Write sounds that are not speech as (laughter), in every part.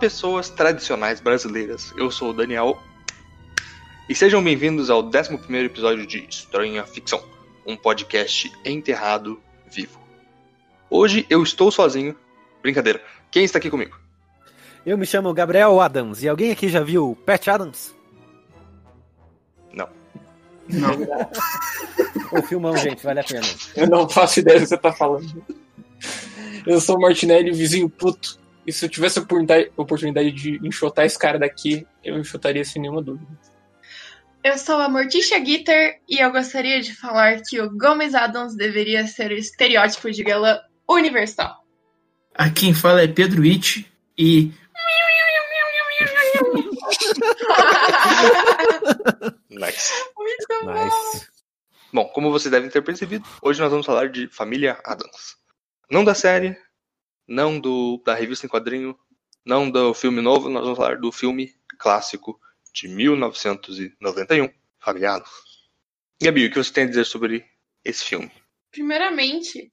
Pessoas tradicionais brasileiras. Eu sou o Daniel. E sejam bem-vindos ao 11 episódio de Estranha Ficção, um podcast enterrado vivo. Hoje eu estou sozinho. Brincadeira. Quem está aqui comigo? Eu me chamo Gabriel Adams. E alguém aqui já viu Pat Adams? Não. Não. (laughs) O filmão, gente, vale a pena. Eu não faço ideia do que você tá falando. Eu sou o Martinelli, vizinho puto. E se eu tivesse a oportunidade, de enxotar esse cara daqui, eu enxotaria sem nenhuma dúvida. Eu sou a Morticia Gitter e eu gostaria de falar que o Gomes Adams deveria ser o estereótipo de galã universal. Aqui quem fala é Pedro It e (laughs) Nice. Muito bom. Nice. Bom, como vocês devem ter percebido, hoje nós vamos falar de Família Adams. Não da série, não do da revista em quadrinho, não do filme novo, nós vamos falar do filme clássico de 1991, Família Adams. Gabi, o que você tem a dizer sobre esse filme? Primeiramente,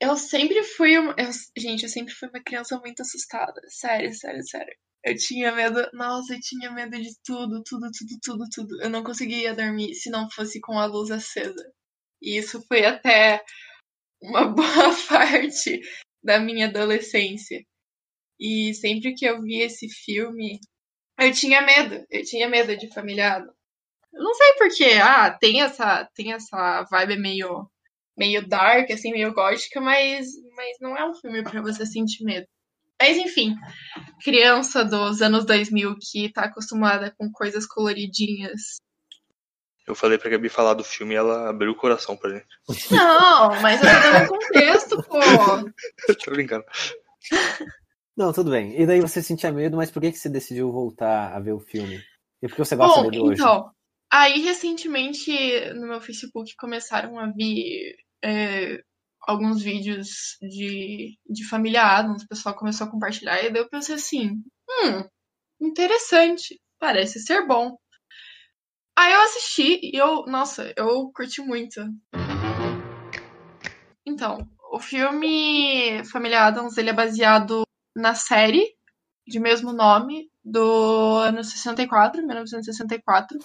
eu sempre fui uma. eu- gente, eu sempre fui uma criança muito assustada. Sério, sério, sério. Eu tinha medo. Nossa, eu tinha medo de tudo, tudo, tudo, tudo, tudo. Eu não conseguia dormir se não fosse com a luz acesa. E isso foi até uma (laughs) boa parte da minha adolescência. E sempre que eu via esse filme, eu tinha medo. Eu tinha medo de familiado. Não sei porquê. Ah, tem essa, tem essa vibe meio meio dark, assim, meio gótica, mas, mas não é um filme pra você sentir medo. Mas enfim, criança dos anos 2000 que tá acostumada com coisas coloridinhas. Eu falei pra Gabi falar do filme e ela abriu o coração pra gente. Não, mas eu tô dando contexto, pô. (laughs) Tô brincando. Não, tudo bem. E daí você sentia medo, mas por que, que você decidiu voltar a ver o filme? E por que você gosta Bom, dele hoje? então, aí recentemente no meu Facebook começaram a vir é, alguns vídeos de, de família Adams, o pessoal começou a compartilhar, e daí eu pensei assim, hum, interessante, parece ser bom. Aí eu assisti e eu, nossa, eu curti muito. Então, o filme Família Adams, ele é baseado na série de mesmo nome do ano 64, 1964,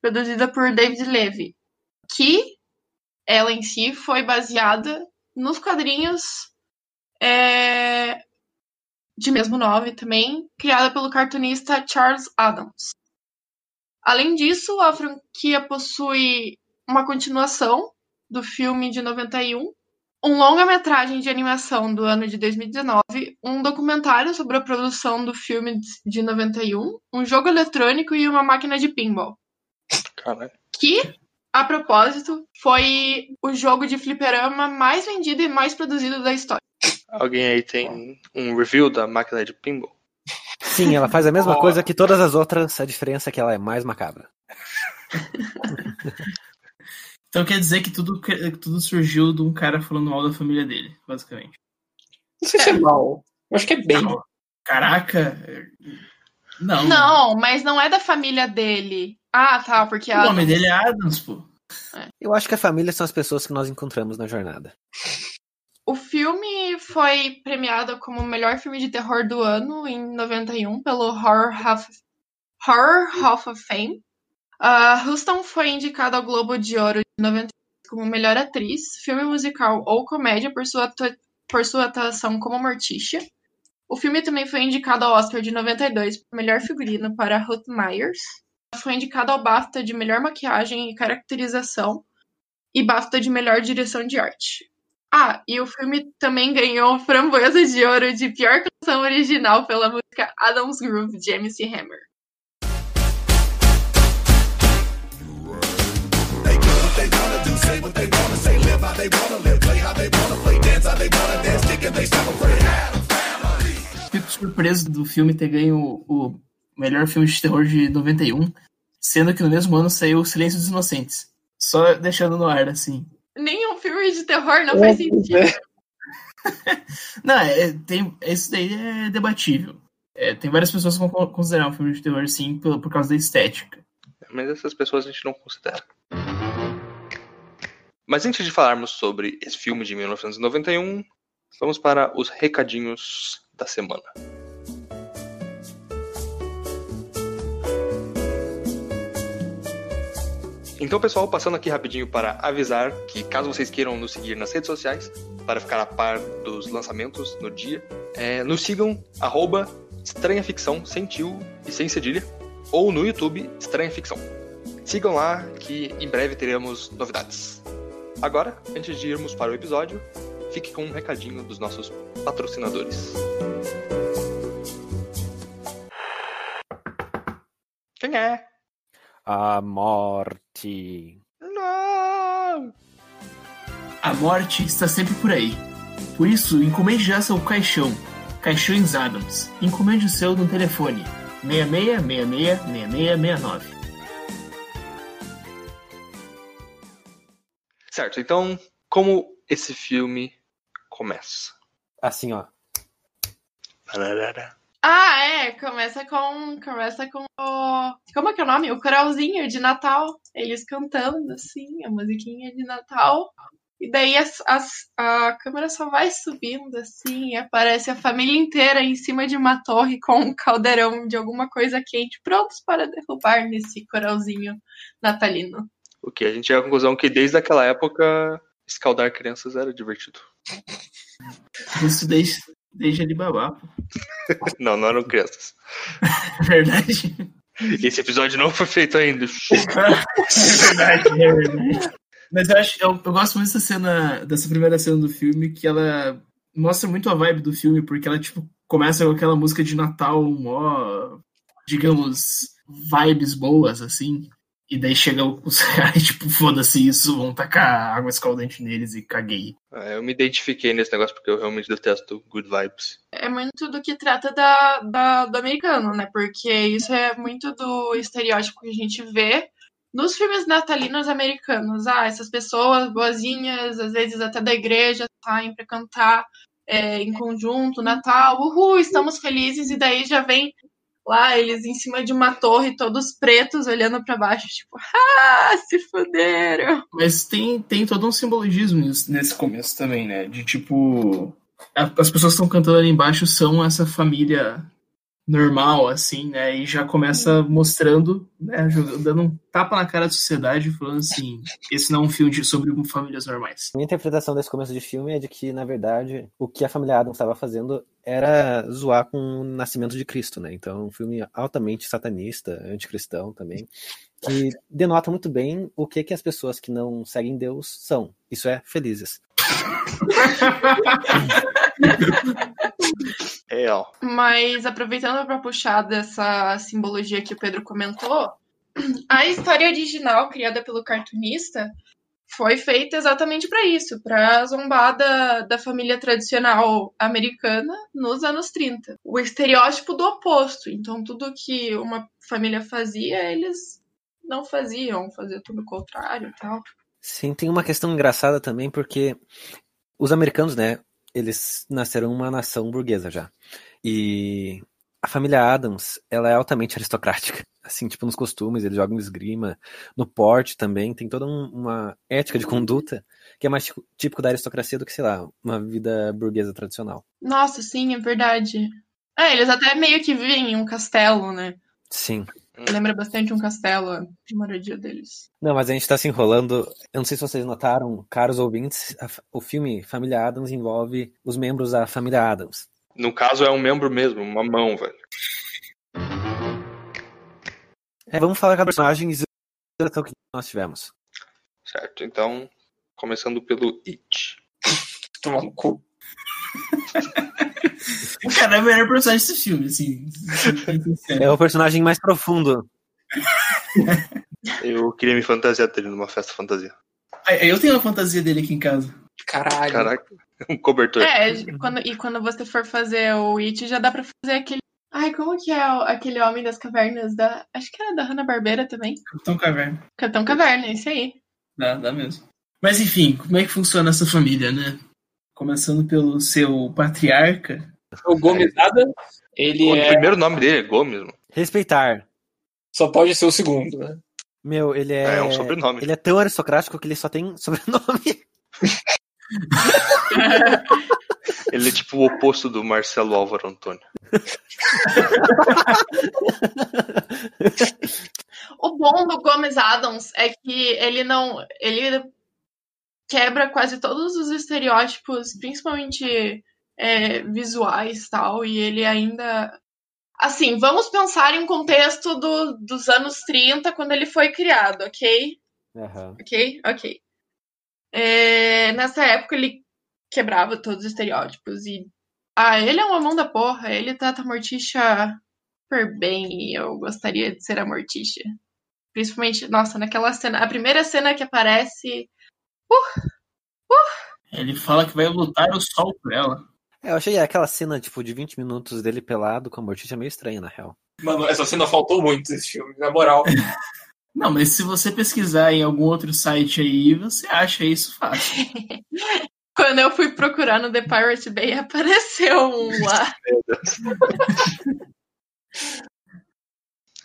produzida por David Levy, que ela em si foi baseada nos quadrinhos é, de mesmo nome também, criada pelo cartunista Charles Adams. Além disso, a franquia possui uma continuação do filme de 91, um longa-metragem de animação do ano de 2019, um documentário sobre a produção do filme de 91, um jogo eletrônico e uma máquina de pinball. Caralho. Que, a propósito, foi o jogo de fliperama mais vendido e mais produzido da história. Alguém aí tem um review da máquina de pinball? Sim, ela faz a mesma coisa que todas as outras, a diferença é que ela é mais macabra. (laughs) Então quer dizer que tudo, que tudo surgiu de um cara falando mal da família dele, basicamente. Não sei se é mal. Eu acho que é bem. Não. Caraca. Não. Não, mas não é da família dele. Ah, tá, porque O a. nome dele é Adams, pô. Eu acho que a família são as pessoas que nós encontramos na jornada. (laughs) O filme foi premiado como o melhor filme de terror do ano em 91 pelo Horror Hall of Fame. A Houston foi indicada ao Globo de Ouro de 93 como melhor atriz, filme musical ou comédia por sua, por sua atuação como Morticia. O filme também foi indicado ao Oscar de 92 por melhor figurino para Ruth Myers. Foi indicado ao BAFTA de melhor maquiagem e caracterização e BAFTA de melhor direção de arte. Ah, e o filme também ganhou Framboesa de Ouro de pior canção original pela música Adam's Groove de MC Hammer. Fico surpreso do filme ter ganho o, melhor filme de terror de 91, sendo que no mesmo ano saiu O Silêncio dos Inocentes. Só deixando no ar, assim. Nenhum filme de terror não faz sentido. (laughs) Não, é, tem, isso daí é debatível. É, tem várias pessoas que vão considerar um filme de terror, sim, por, por causa da estética. Mas essas pessoas a gente não considera. Mas antes de falarmos sobre esse filme de 1991, vamos para os recadinhos da semana. Então, pessoal, passando aqui rapidinho para avisar que caso vocês queiram nos seguir nas redes sociais, para ficar a par dos lançamentos no dia, é, nos sigam, arroba Estranha Ficção, sem tio e sem cedilha, ou no YouTube Estranha Ficção. Sigam lá que em breve teremos novidades. Agora, antes de irmos para o episódio, fique com um recadinho dos nossos patrocinadores. Quem é? A morte. Não! A morte está sempre por aí. Por isso, encomende já seu caixão. Caixões Adams. Encomende o seu no telefone 66666669. Certo, então, como esse filme começa? Assim, ó. Pararara. Ah, é, começa com. Começa com o. Como é que é o nome? O coralzinho de Natal. Eles cantando, assim, a musiquinha de Natal. E daí as, as- a câmera só vai subindo, assim, e aparece a família inteira em cima de uma torre com um caldeirão de alguma coisa quente, prontos para derrubar nesse coralzinho natalino. O que? A gente chega à conclusão que desde aquela época escaldar crianças era divertido. Isso desde, desde Alibaba. pô. (laughs) Não, não eram crianças. É (laughs) verdade? Esse episódio não foi feito ainda. (laughs) É verdade, é verdade. Mas eu, acho, eu, eu gosto muito dessa cena, dessa primeira cena do filme, que ela mostra muito a vibe do filme, porque ela, tipo, começa com aquela música de Natal, mó, digamos, vibes boas, assim. E daí chega os (laughs) caras, tipo, foda-se isso, vão tacar água escaldante neles e caguei. É, eu me identifiquei nesse negócio porque eu realmente detesto good vibes. É muito do que trata da, da- do americano, né? Porque isso é muito do estereótipo que a gente vê nos filmes natalinos americanos. Ah, essas pessoas boazinhas, às vezes até da igreja, saem pra cantar é, em conjunto, Natal, uhul, estamos felizes, e daí já vem lá eles em cima de uma torre, todos pretos, olhando pra baixo, tipo, ah, se fuderam. Mas tem, tem todo um simbologismo nesse começo também, né? De tipo. As pessoas que estão cantando ali embaixo são essa família normal, assim, né? E já começa mostrando, né? Dando um tapa na cara da sociedade, falando assim: esse não é um filme de- sobre famílias normais. Minha interpretação desse começo de filme é de que, na verdade, o que a família Adams estava fazendo era zoar com o nascimento de Cristo, né? Então, é um filme altamente satanista, anticristão também, que denota muito bem o que, que as pessoas que não seguem Deus são. Isso é, felizes. (laughs) (laughs) É, ó. Mas aproveitando para puxar dessa simbologia que o Pedro comentou, (clears throat) a história original criada pelo cartunista foi feita exatamente para isso, para zombar da, da família tradicional americana nos anos 30. O estereótipo do oposto. Então, tudo que uma família fazia, eles não faziam, fazia tudo o contrário e tal. Sim, tem uma questão engraçada também, porque os americanos, né, eles nasceram uma nação burguesa já. E a família Adams, ela é altamente aristocrática. (laughs) Assim, tipo, nos costumes, eles jogam esgrima, no porte também, tem toda um- uma ética de conduta que é mais tí- típico da aristocracia do que, sei lá, uma vida burguesa tradicional. Nossa, sim, é verdade. É, eles até meio que vivem em um castelo, né? Sim. Lembra bastante um castelo, a moradia deles. Não, mas a gente tá se enrolando. Eu não sei se vocês notaram, caros ouvintes, a o filme Família Adams envolve os membros da família Adams. No caso é um membro mesmo, uma mão, velho. É, vamos falar com personagens e o que nós tivemos. Certo, então, começando pelo It. (laughs) Tomar no cu. (laughs) Cara é o melhor personagem desse filme, assim. É o personagem mais profundo. Eu queria me fantasiar dele numa festa fantasia. Eu tenho uma fantasia dele aqui em casa. Caralho. Caraca, um cobertor. É, quando, e quando você for fazer o It, já dá pra fazer aquele. Ai, como que é o- aquele homem das cavernas da. Acho que era da Hanna-Barbera também. Capitão Caverna. Capitão Caverna, esse aí. Dá, dá mesmo. Mas enfim, como é que funciona essa família, né? Começando pelo seu patriarca. O Gomes Adams, ele O é. primeiro nome dele é Gomes, mano. Respeitar. Só pode ser o segundo, né? Meu, ele é. É um sobrenome. Ele é tão aristocrático que ele só tem sobrenome. (laughs) Ele é tipo o oposto do Marcelo Álvaro Antônio. O bom do Gomes Adams é que ele não. Ele quebra quase todos os estereótipos, principalmente é, visuais tal, e ele ainda. Assim, vamos pensar em um contexto do, dos anos 30, quando ele foi criado, ok? Aham. Ok? Ok. É, nessa época ele quebrava todos os estereótipos e. Ah, ele é uma mão da porra, ele trata a Morticia super bem e eu gostaria de ser a Morticia. Principalmente, nossa, naquela cena. A primeira cena que aparece. Ele fala que vai lutar o sol por ela. É, eu achei aquela cena, tipo, de 20 minutos dele pelado com a Mortícia meio estranha, na real. Mano, essa cena faltou muito nesse filme, na moral. (laughs) Não, mas se você pesquisar em algum outro site aí, você acha isso fácil. (laughs) Quando eu fui procurar no The Pirate Bay, (laughs) apareceu um lá.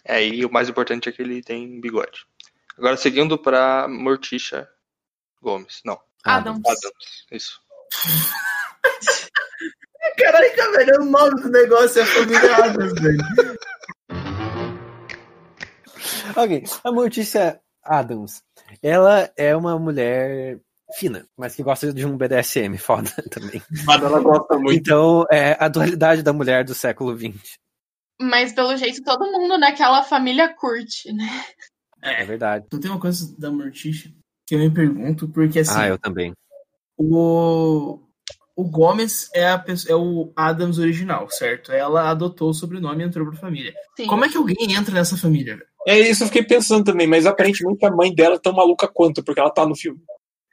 É, e o mais importante é que ele tem bigode. Agora, seguindo pra Morticia Gomes. Não, Adams. Adams. Isso. Caraca, velho, o nome do negócio é família Adams, velho. Ok, a Mortícia Adams. Ela é uma mulher fina, mas que gosta de um BDSM (laughs) foda também. Mas ela gosta muito. Então, é a dualidade da mulher do século XX. Mas pelo jeito todo mundo naquela família curte, né? É verdade. Então tem uma coisa da Morticia que eu me pergunto, porque assim, Ah, eu também. o, o Gomes é, a, é o Adams original, certo? Ela adotou o sobrenome e entrou pra família. Sim. Como é que alguém entra nessa família? É isso, eu fiquei pensando também, mas aparentemente a mãe dela é tão maluca quanto, porque ela tá no filme.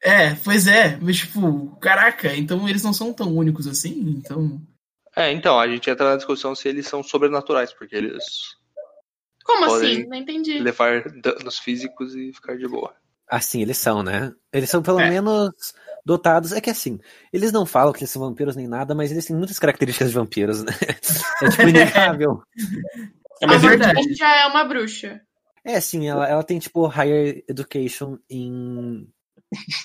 É, pois é, mas tipo, caraca, então eles não são tão únicos assim, então. É, então, a gente entra na discussão se eles são sobrenaturais, porque eles Como Podem assim? Não entendi. levar danos físicos e ficar de boa. Assim, eles são, né? Eles são pelo É. menos dotados. É que assim, eles não falam que eles são vampiros nem nada, mas eles têm muitas características de vampiros, né? É tipo inegável. É, A mas é verdade. Morticia já é uma bruxa. É, sim, ela, ela tem, tipo, higher education em.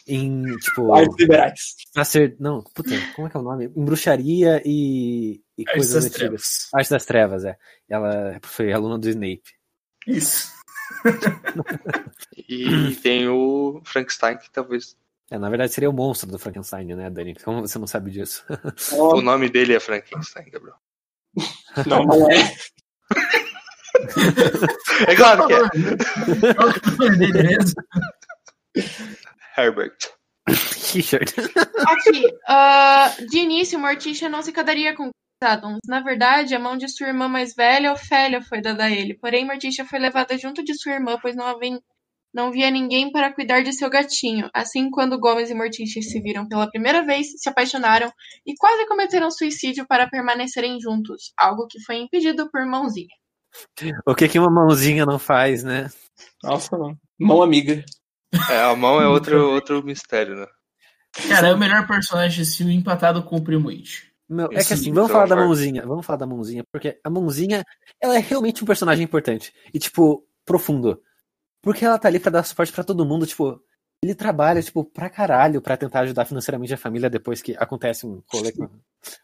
Em, tipo. artes liberais. Sacer... Não, puta, como é que é o nome? Em bruxaria e, e Artes coisas das antigas. trevas. Arte das Trevas, é. Ela foi aluna do Snape. Isso. (laughs) E tem o Frankenstein, que talvez. É, na verdade seria o monstro do Frankenstein, né, Dani? Como você não sabe disso? (laughs) O nome dele é Frankenstein, Gabriel. (laughs) Não, não é. É claro que é. É? Herbert. Richard. Aqui, (laughs) ah, de início, Morticia não se casaria com Adams. Na verdade, a mão de sua irmã mais velha, Ofélia, foi dada a ele. Porém, Morticia foi levada junto de sua irmã, pois não havia, não havia ninguém para cuidar de seu gatinho. Assim, quando Gomes e Morticia se viram pela primeira vez, se apaixonaram e quase cometeram suicídio para permanecerem juntos, algo que foi impedido por Mãozinha. O que que uma mãozinha não faz, né? Nossa, não. Mão amiga. É, a mão é outro, outro mistério, né? Cara, é o melhor personagem desse filme empatado com o Primo It. Meu, é que assim, vamos falar da mãozinha. Vamos falar da mãozinha, porque a mãozinha, ela é realmente um personagem importante. E, tipo, profundo. Porque ela tá ali pra dar suporte pra todo mundo, tipo, ele trabalha, tipo, pra caralho pra tentar ajudar financeiramente a família depois que acontece um rolê com,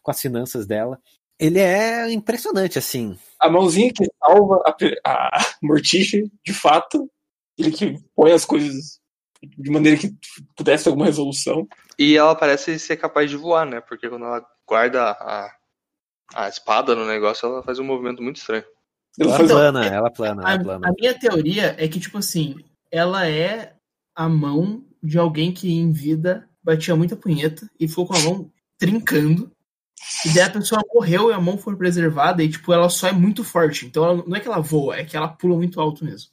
com as finanças dela. Ele é impressionante, assim. A mãozinha que salva a, a Morticia, de fato. Ele que põe as coisas de maneira que pudesse ter alguma resolução. E ela parece ser capaz de voar, né? Porque quando ela guarda a, a espada no negócio, ela faz um movimento muito estranho. Ela uma- plana, ela plana, A, ela plana. a minha teoria é que, tipo assim, ela é a mão de alguém que em vida batia muita punheta e ficou com a mão trincando. E daí a pessoa morreu e a mão foi preservada e, tipo, ela só é muito forte. Então ela- não é que ela voa, é que ela pula muito alto mesmo.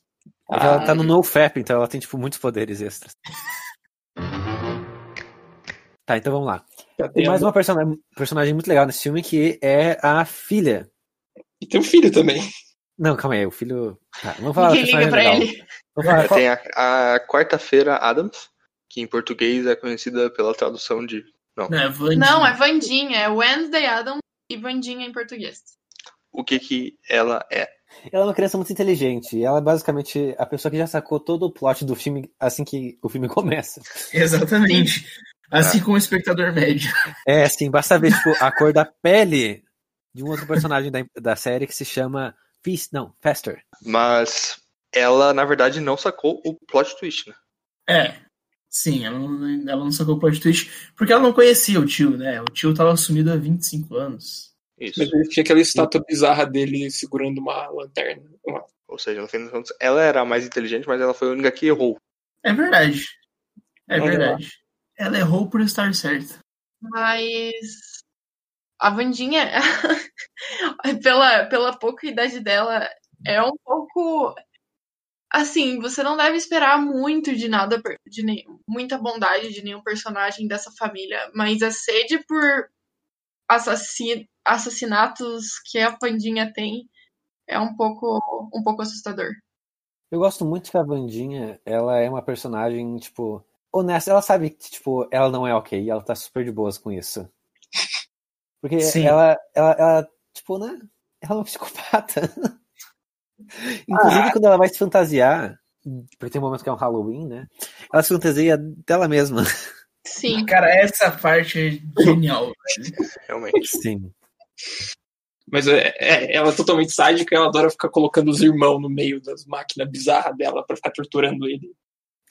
Que ela tá no NoFap, então ela tem, tipo, muitos poderes extras. Tá, então vamos lá. já Tem mais uma personagem, personagem muito legal nesse filme que é a filha. E tem um filho também. Não, calma aí, o filho. Tá, vamos falar Ninguém liga pra legal. ele. Falar qual- Tem a, a quarta-feira Adams, que em português é conhecida pela tradução de. Não, é Vandinha. Não, é Vandinha, é Wednesday Adams e Vandinha em português. O que que ela é. Ela é uma criança muito inteligente. Ela é basicamente a pessoa que já sacou todo o plot do filme assim que o filme (laughs) começa. Exatamente. Assim como o espectador médio. É, assim, basta ver, tipo, a cor da pele de um outro personagem da, da série que se chama Feast, não, Fester. Mas ela, na verdade, não sacou o plot twist, né? É. Sim, ela não, ela não sacou o plot twist porque ela não conhecia o tio, né? O tio tava sumido há 25 anos. Isso. Mas ele tinha aquela estátua bizarra dele segurando uma lanterna. Uma- Ou seja, no fim das contas, ela era a mais inteligente, mas ela foi a única que errou. É verdade. É Olha lá. verdade. Ela errou por estar certa. Mas a Vandinha, (laughs) pela, pela pouca idade dela, é um pouco. Assim, você não deve esperar muito de nada, de nem, muita bondade de nenhum personagem dessa família, mas a sede por assassi- assassinatos que a Vandinha tem é um pouco, um pouco assustador. Eu gosto muito que a Vandinha, ela é uma personagem, tipo, honesta. Ela sabe que, tipo, ela não é ok, ela tá super de boas com isso. Porque ela, ela, ela, tipo, né? Ela é uma (laughs) psicopata. Inclusive, quando ela vai se fantasiar, porque tem um momento que é um Halloween, né? Ela se fantasia dela mesma. Sim. (laughs) Cara, essa parte é genial. Realmente. Sim. Mas é, é- ela é totalmente sádica, ela adora ficar colocando os irmãos no meio das máquinas bizarras dela pra ficar torturando ele.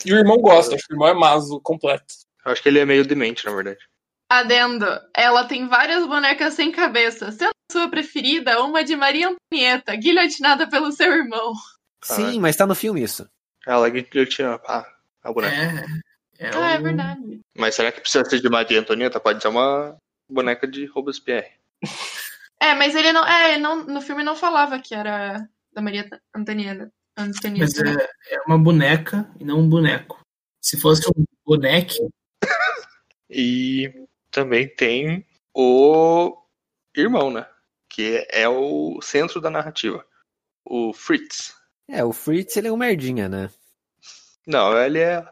E o irmão gosta, acho que o irmão é maso completo. Eu acho que ele é meio demente, na verdade. Adendo, ela tem várias bonecas sem cabeça, sendo sua preferida uma de Maria Antonieta, guilhotinada pelo seu irmão. Sim, mas tá no filme isso. Ela tinha ah, a boneca. É. É, Ah, é verdade. Mas será que precisa ser de Maria Antonieta? Pode ser uma boneca de Robespierre. É, mas ele não. É, não, no filme não falava que era da Maria Antonieta. Mas Antonieta. né? é, é uma boneca e não um boneco. Se fosse um boneco, (laughs) E também tem o irmão, né? Que é o centro da narrativa. O Fritz. É, o Fritz, ele é um merdinha, né? Não, ele é.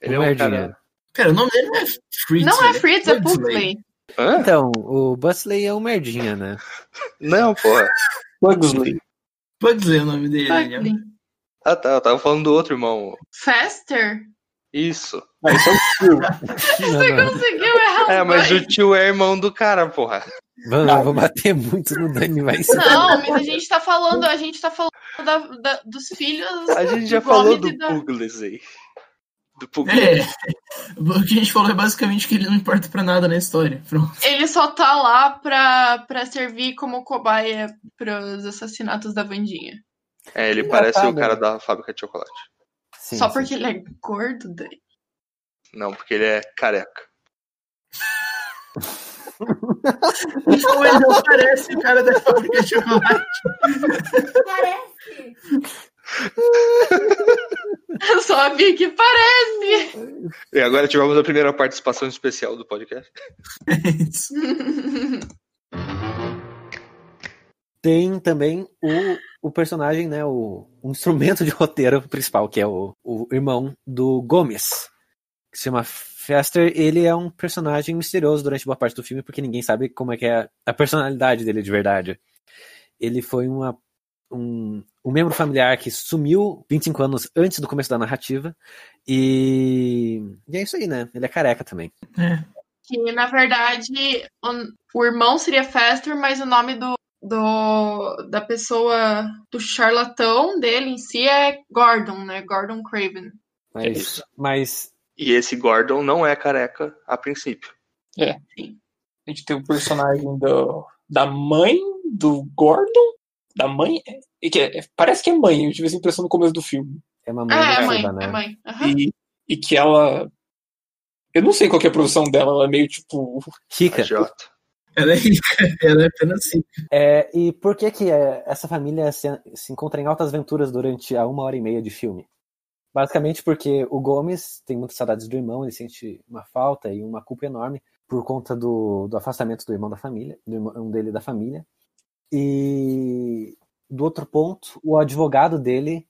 Ele é Um um merdinha. cara. cara, o nome dele não é Fritz. não é ele Fritz, é Pugsley. Pugsley. Hã? Então, o Busley é um merdinha, né? Não, porra. Pugsley. Pugsley é o nome dele. Pugsley. Ah, tá. Eu tava falando do outro irmão. Faster? Isso. Ah, esse é o tio. (laughs) Não, não. Conseguiu errar É, mas dois. o tio é irmão do cara, porra. Vamos, eu vou bater muito no Dani, vai ser. Não, mas a gente tá falando, a gente tá falando da- da- dos filhos. A gente já do falou do da- Pugley. Do Pugley. É. O que a gente falou é basicamente que ele não importa pra nada na história. Pronto. Ele só tá lá pra, pra servir como cobaia pros assassinatos da Vandinha. É, ele parece o Engraçado. cara da fábrica de chocolate. Sim, só sim. porque ele é gordo, daí. Não, porque ele é careca. Então ele não parece o cara da fábrica de chocolate. Parece. (laughs) Só vi que parece. E agora tivemos a primeira participação especial do podcast. Isso. (laughs) Tem também o, o personagem, né? O, o instrumento de roteiro principal, que é o, o irmão do Gomes, que se chama Fester. Ele é um personagem misterioso durante boa parte do filme, porque ninguém sabe como é que é a personalidade dele de verdade. Ele foi uma, um, um membro familiar que sumiu 25 anos antes do começo da narrativa. E, e é isso aí, né? Ele é careca também. É. Que na verdade o, o irmão seria Faster, mas o nome do, do da pessoa do charlatão dele em si é Gordon, né? Gordon Craven. Mas, isso. mas E esse Gordon não é careca a princípio. A gente tem o personagem do, da mãe do Gordon. Da mãe. é- que é- parece que é mãe, eu tive essa impressão no começo do filme. é uma mãe Ah, é adotiva, mãe, né? é mãe. Aham. E, e que ela. Eu não sei qual que é a profissão dela, ela é meio tipo. Rica. Agiota. Ela é rica, ela é apenas rica. É, e por que que é, essa família se, se encontra em altas aventuras durante a uma hora e meia de filme? Basicamente porque o Gomes tem muitas saudades do irmão, ele sente uma falta e uma culpa enorme por conta do, do afastamento do irmão da família, do irmão dele da família. E do outro ponto, o advogado dele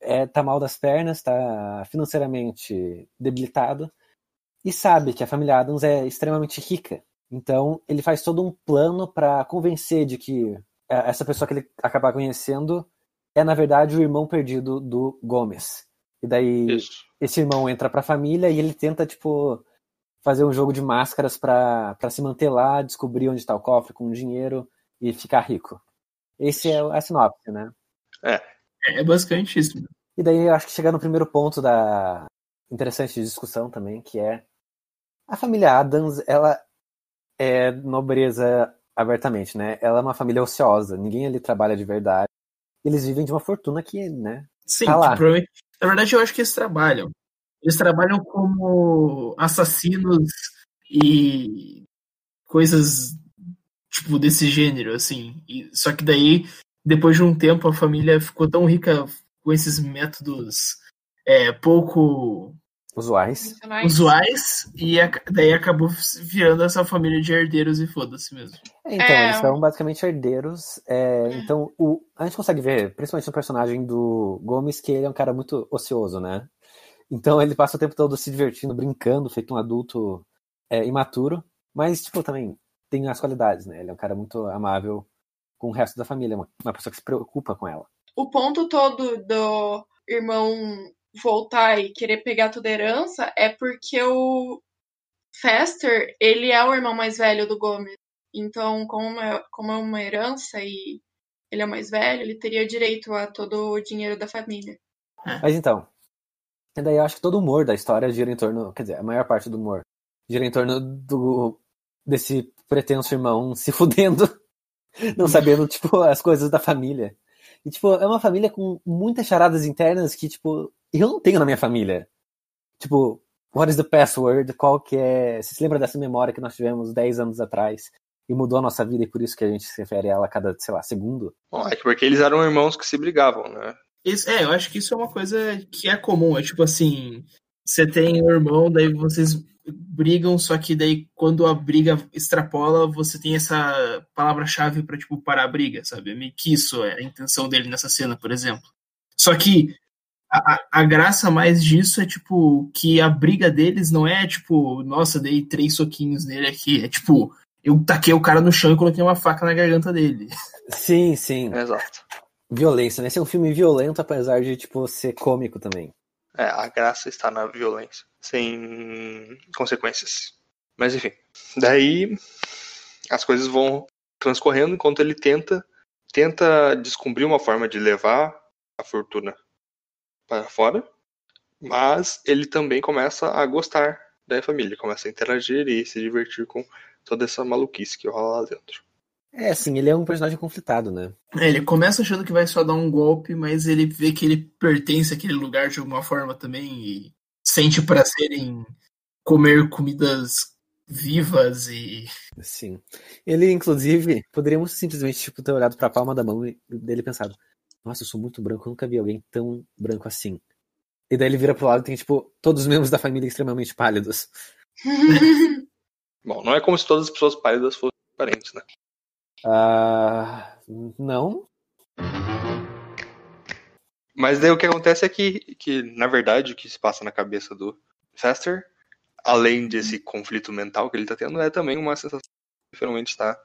é, tá mal das pernas, tá financeiramente debilitado e sabe que a família Adams é extremamente rica. Então ele faz todo um plano para convencer de que é, essa pessoa que ele acabar conhecendo é na verdade o irmão perdido do Gomes. E daí Isso. esse irmão entra pra família e ele tenta tipo fazer um jogo de máscaras pra pra se manter lá, descobrir onde tá o cofre com o dinheiro e ficar rico. Esse é a sinopse, né? É, é basicamente isso. E daí eu acho que chega no primeiro ponto da interessante discussão também, que é a família Adams, ela é nobreza abertamente, né? Ela é uma família ociosa, ninguém ali trabalha de verdade. Eles vivem de uma fortuna que, né? Sim, Tá lá. que provavelmente- na verdade eu acho que eles trabalham. Eles trabalham como assassinos e coisas tipo desse gênero, assim. E- só que daí, depois de um tempo, a família ficou tão rica com esses métodos é, pouco Usuais. Usuais e a- daí acabou virando essa família de herdeiros e foda-se mesmo. É, Então, É, eles são basicamente herdeiros. é, então, o, a gente consegue ver, principalmente no personagem do Gomes, que ele é um cara muito ocioso, né? Então, ele passa o tempo todo se divertindo, brincando, feito um adulto é, imaturo. Mas, tipo, também tem as qualidades, né? Ele é um cara muito amável com o resto da família, uma, uma pessoa que se preocupa com ela. O ponto todo do irmão voltar e querer pegar toda a herança é porque o Fester, ele é o irmão mais velho do Gomes. Então, como é, como é uma herança e ele é o mais velho, ele teria direito a todo o dinheiro da família. Mas então, daí eu acho que todo o humor da história gira em torno, quer dizer, a maior parte do humor gira em torno do desse pretenso irmão se fudendo, (laughs) não sabendo, tipo, as coisas da família. E, tipo, é uma família com muitas charadas internas que, tipo, eu não tenho na minha família. Tipo, what is the password? Qual que é... Você se lembra dessa memória que nós tivemos 10 anos atrás e mudou a nossa vida e por isso que a gente se refere a ela a cada, sei lá, segundo? Bom, é que porque eles eram irmãos que se brigavam, né? Isso, é, eu acho que isso é uma coisa que é comum. É tipo assim, você tem um irmão, daí vocês brigam, só que daí quando a briga extrapola, você tem essa palavra-chave pra, tipo, parar a briga, sabe? É meio que isso é a intenção dele nessa cena, por exemplo. Só que a, graça mais disso é, tipo, que a briga deles não é, tipo, nossa, dei três soquinhos nele aqui. É tipo, eu taquei o cara no chão e coloquei uma faca na garganta dele. Sim, sim. Exato. Violência, né? Esse é um filme violento, apesar de, tipo, ser cômico também. É, a graça está na violência, sem consequências. Mas enfim, daí as coisas vão transcorrendo enquanto ele tenta tenta descobrir uma forma de levar a fortuna para fora, mas ele também começa a gostar da família, começa a interagir e se divertir com toda essa maluquice que rola lá dentro. É, sim, ele é um personagem conflitado, né? É, ele começa achando que vai só dar um golpe, mas ele vê que ele pertence àquele lugar de alguma forma também e sente prazer em comer comidas vivas e. Sim. Ele, inclusive, poderíamos simplesmente tipo, ter olhado pra palma da mão e- dele e pensado: Nossa, eu sou muito branco, eu nunca vi alguém tão branco assim. E daí ele vira pro lado e tem, tipo, todos os membros da família extremamente pálidos. (laughs) Bom, não é como se todas as pessoas pálidas fossem parentes, né? Ah. não. Mas daí o que acontece é que, que, na verdade, o que se passa na cabeça do Fester, além desse conflito mental que ele tá tendo, é também uma sensação de finalmente estar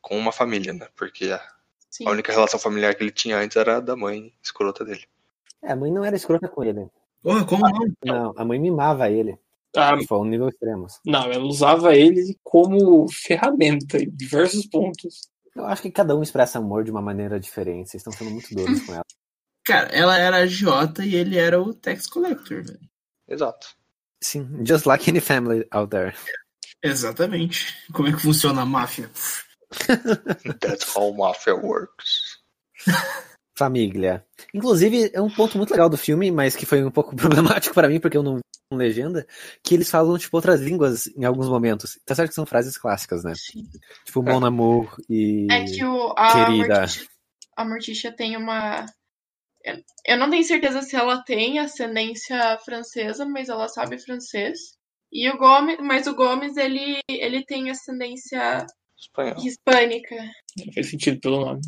com uma família, né? Porque a, Sim. a única relação familiar que ele tinha antes era a da mãe escrota dele. É, a mãe não era escrota com ele. Porra, como não? Não, a mãe mimava ele. Ah, Foi um nível extremo. não, ela usava ele como ferramenta em diversos pontos. Eu acho que cada um expressa amor de uma maneira diferente. Vocês estão sendo muito duros com ela. (laughs) Cara, ela era agiota e ele era o tax collector, velho. Exato. Sim, just like any family out there. Exatamente. Como é que funciona a máfia? That's how mafia works. (laughs) Família. Inclusive, é um ponto muito legal do filme, mas que foi um pouco (laughs) problemático pra mim, porque eu não vi com legenda, que eles falam, tipo, outras línguas em alguns momentos. Tá certo que são frases clássicas, né? Tipo, Mon Amour e... É que o, a, Querida. Morticia, a Morticia tem uma. eu- Eu não tenho certeza se ela tem ascendência francesa, mas ela sabe francês. E o Gomes, mas o Gomes ele, ele tem ascendência Espanhol. hispânica. Não faz sentido pelo nome.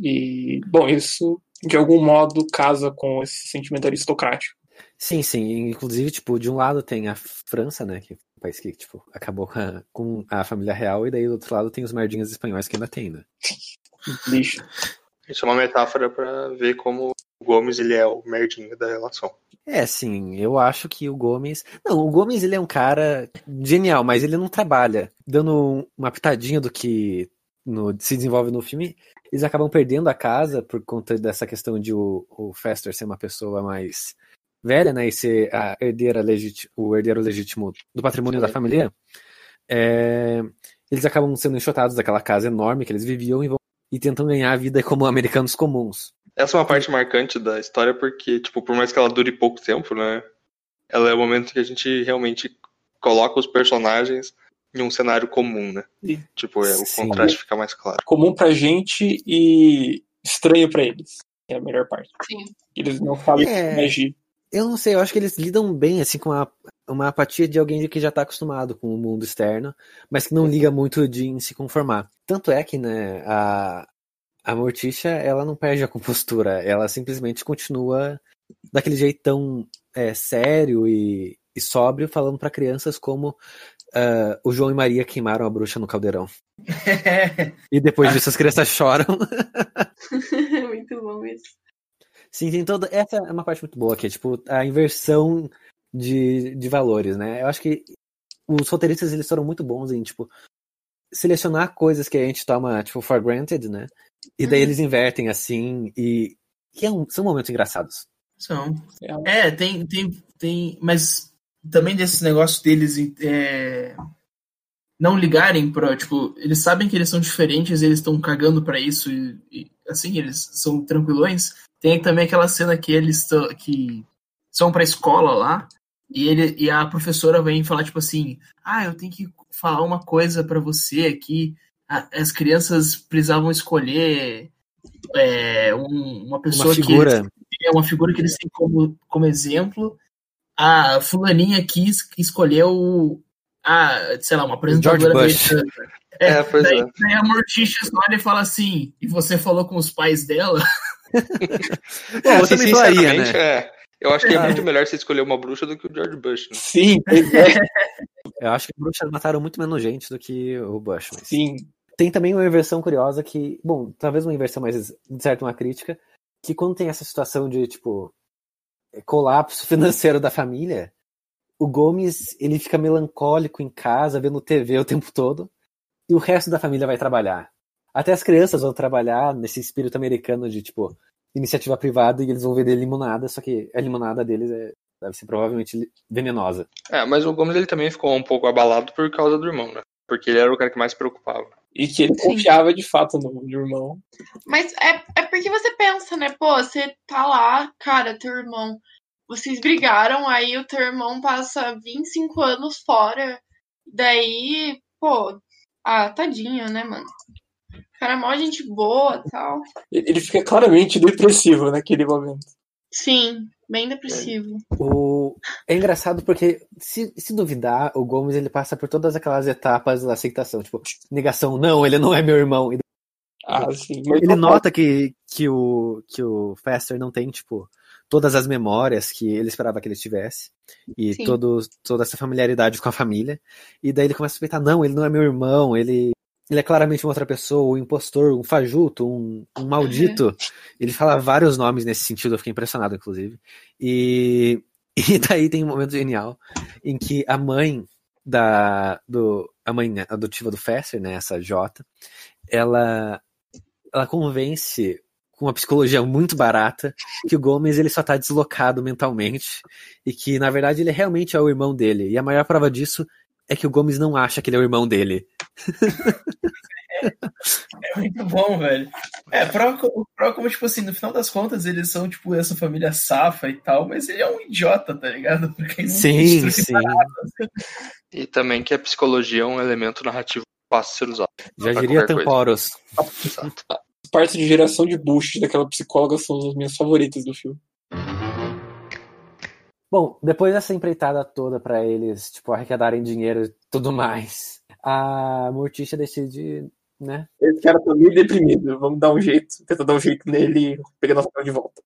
E, bom, isso de algum modo casa com esse sentimento aristocrático. Sim, sim. Inclusive, tipo, de um lado tem a França, né? Que é um país que, tipo, acabou com a, com a família real, e daí do outro lado tem os merdinhas espanhóis que ainda tem, né? Lixo. Isso é uma metáfora pra ver como Gomes ele é o merdinho da relação. É, sim, eu acho que o Gomes. Não, o Gomes ele é um cara genial, mas ele não trabalha dando uma pitadinha do que no, se desenvolve no filme, eles acabam perdendo a casa por conta dessa questão de o, o Fester ser uma pessoa mais velha, né, e ser a herdeira o herdeiro legítimo do patrimônio da família. É, eles acabam sendo enxotados daquela casa enorme que eles viviam e, vão, e tentam ganhar a vida como americanos comuns. Essa é uma parte marcante da história porque, tipo, por mais que ela dure pouco tempo, né, ela é o momento que a gente realmente coloca os personagens em um cenário comum, né? Sim. Tipo, é, o Sim. contraste fica mais claro. Comum pra gente e estranho pra eles. É a melhor parte. Sim. Eles não sabem É. agir. Eu não sei, eu acho que eles lidam bem, assim, com a, uma apatia de alguém que já tá acostumado com o mundo externo, mas que não liga muito de em se conformar. Tanto é que, né, a, a Morticia, ela não perde a compostura, ela simplesmente continua daquele jeitão é, sério e, e sóbrio, falando pra crianças como ah, o João e Maria queimaram a bruxa no caldeirão. (laughs) E depois disso as crianças choram. (laughs) Muito bom isso. Sim, tem toda. Essa é uma parte muito boa, que é tipo a inversão de, de valores, né? Eu acho que os roteiristas eles foram muito bons em, tipo, selecionar coisas que a gente toma, tipo, for granted, né? E daí Uhum. eles invertem assim, e. que é um- são momentos engraçados. São. É. É, tem, tem, tem. Mas também desse negócio deles é, não ligarem pra. Tipo, eles sabem que eles são diferentes, eles estão cagando pra isso e, e, assim, eles são tranquilões. Tem também aquela cena que eles tão, que são pra escola lá. E, ele, e a professora vem falar, tipo assim, ah, eu tenho que falar uma coisa pra você aqui. As crianças precisavam escolher é, um- uma pessoa Uma que figura. é uma figura que eles têm como, como exemplo. A fulaninha aqui es- escolheu a, sei lá, uma apresentadora americana. É, pois daí, é. daí a Morticia olha e fala assim, e você falou com os pais dela? (laughs) Eu assim, também faria, né? é. Eu acho que é muito melhor você escolher uma bruxa do que o George Bush, né? Sim, é. (laughs) Eu acho que bruxas mataram muito menos gente do que o Bush. Mas... Sim. Tem também uma inversão curiosa que, bom, talvez uma inversão mais, de certo, uma crítica, que quando tem essa situação de, tipo, colapso financeiro da família, o Gomes, ele fica melancólico em casa, vendo TV o tempo todo, e o resto da família vai trabalhar. Até as crianças vão trabalhar nesse espírito americano de, tipo, iniciativa privada e eles vão vender limonada, só que a limonada deles é, deve ser provavelmente venenosa. É, mas o Gomes ele também ficou um pouco abalado por causa do irmão, né? Porque ele era o cara que mais se preocupava. E que ele confiava de fato no irmão. Mas é, é porque você pensa, né? Pô, você tá lá, cara, teu irmão. Vocês brigaram, aí o teu irmão passa 25 anos fora. Daí, pô, ah, tadinho, né, mano? O cara é mó gente boa tal. Ele fica claramente depressivo naquele momento. Sim, bem depressivo. O... É engraçado porque, se, se duvidar, o Gomes ele passa por todas aquelas etapas da aceitação. Tipo, negação, não, ele não é meu irmão. E Ah, sim. Ele nota que, que, o, que o Fester não tem, tipo, todas as memórias que ele esperava que ele tivesse. E todo, toda essa familiaridade com a família. E daí ele começa a suspeitar, não, ele não é meu irmão, ele, ele é claramente uma outra pessoa, um impostor, um fajuto, um, um maldito. Ele fala vários nomes nesse sentido, eu fiquei impressionado, inclusive. E, (laughs) e daí tem um momento genial em que a mãe da do a mãe adotiva do Fester, né, essa J, ela ela convence com uma psicologia muito barata que o Gomes ele só tá deslocado mentalmente e que na verdade ele realmente é o irmão dele. E a maior prova disso é que o Gomes não acha que ele é o irmão dele. (laughs) É muito bom, velho. É, prova como, tipo assim, no final das contas, eles são, tipo, essa família safa e tal, mas ele é um idiota, tá ligado? Sim, sim. E também que a psicologia é um elemento narrativo fácil de ser usado. Já diria. Temporos. Exato. Partes de geração de Bush daquela psicóloga são as minhas favoritas do filme. Bom, depois dessa empreitada toda pra eles, tipo, arrecadarem dinheiro e tudo mais, a Morticia decide, né? Esse cara tá meio deprimido. Vamos dar um jeito, tentar dar um jeito nele e pegar nossa cara de volta.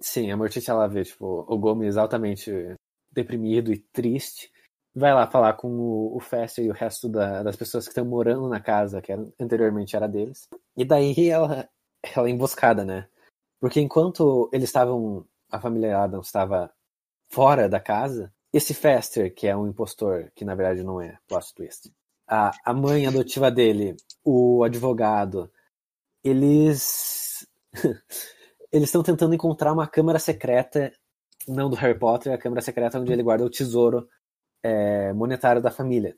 Sim, a Morticia ela vê, tipo, o Gomes altamente deprimido e triste. Vai lá falar com o, o Fester e o resto da- das pessoas que estão morando na casa, que era- anteriormente era deles. E daí ela, ela é emboscada, né? Porque enquanto eles estavam, a família Adams estava fora da casa, esse Fester, que é um impostor, que na verdade não é, plot twist, a, a mãe adotiva dele o advogado, eles (laughs) eles estão tentando encontrar uma câmara secreta, não do Harry Potter, a câmara secreta onde ele guarda o tesouro é, monetário da família.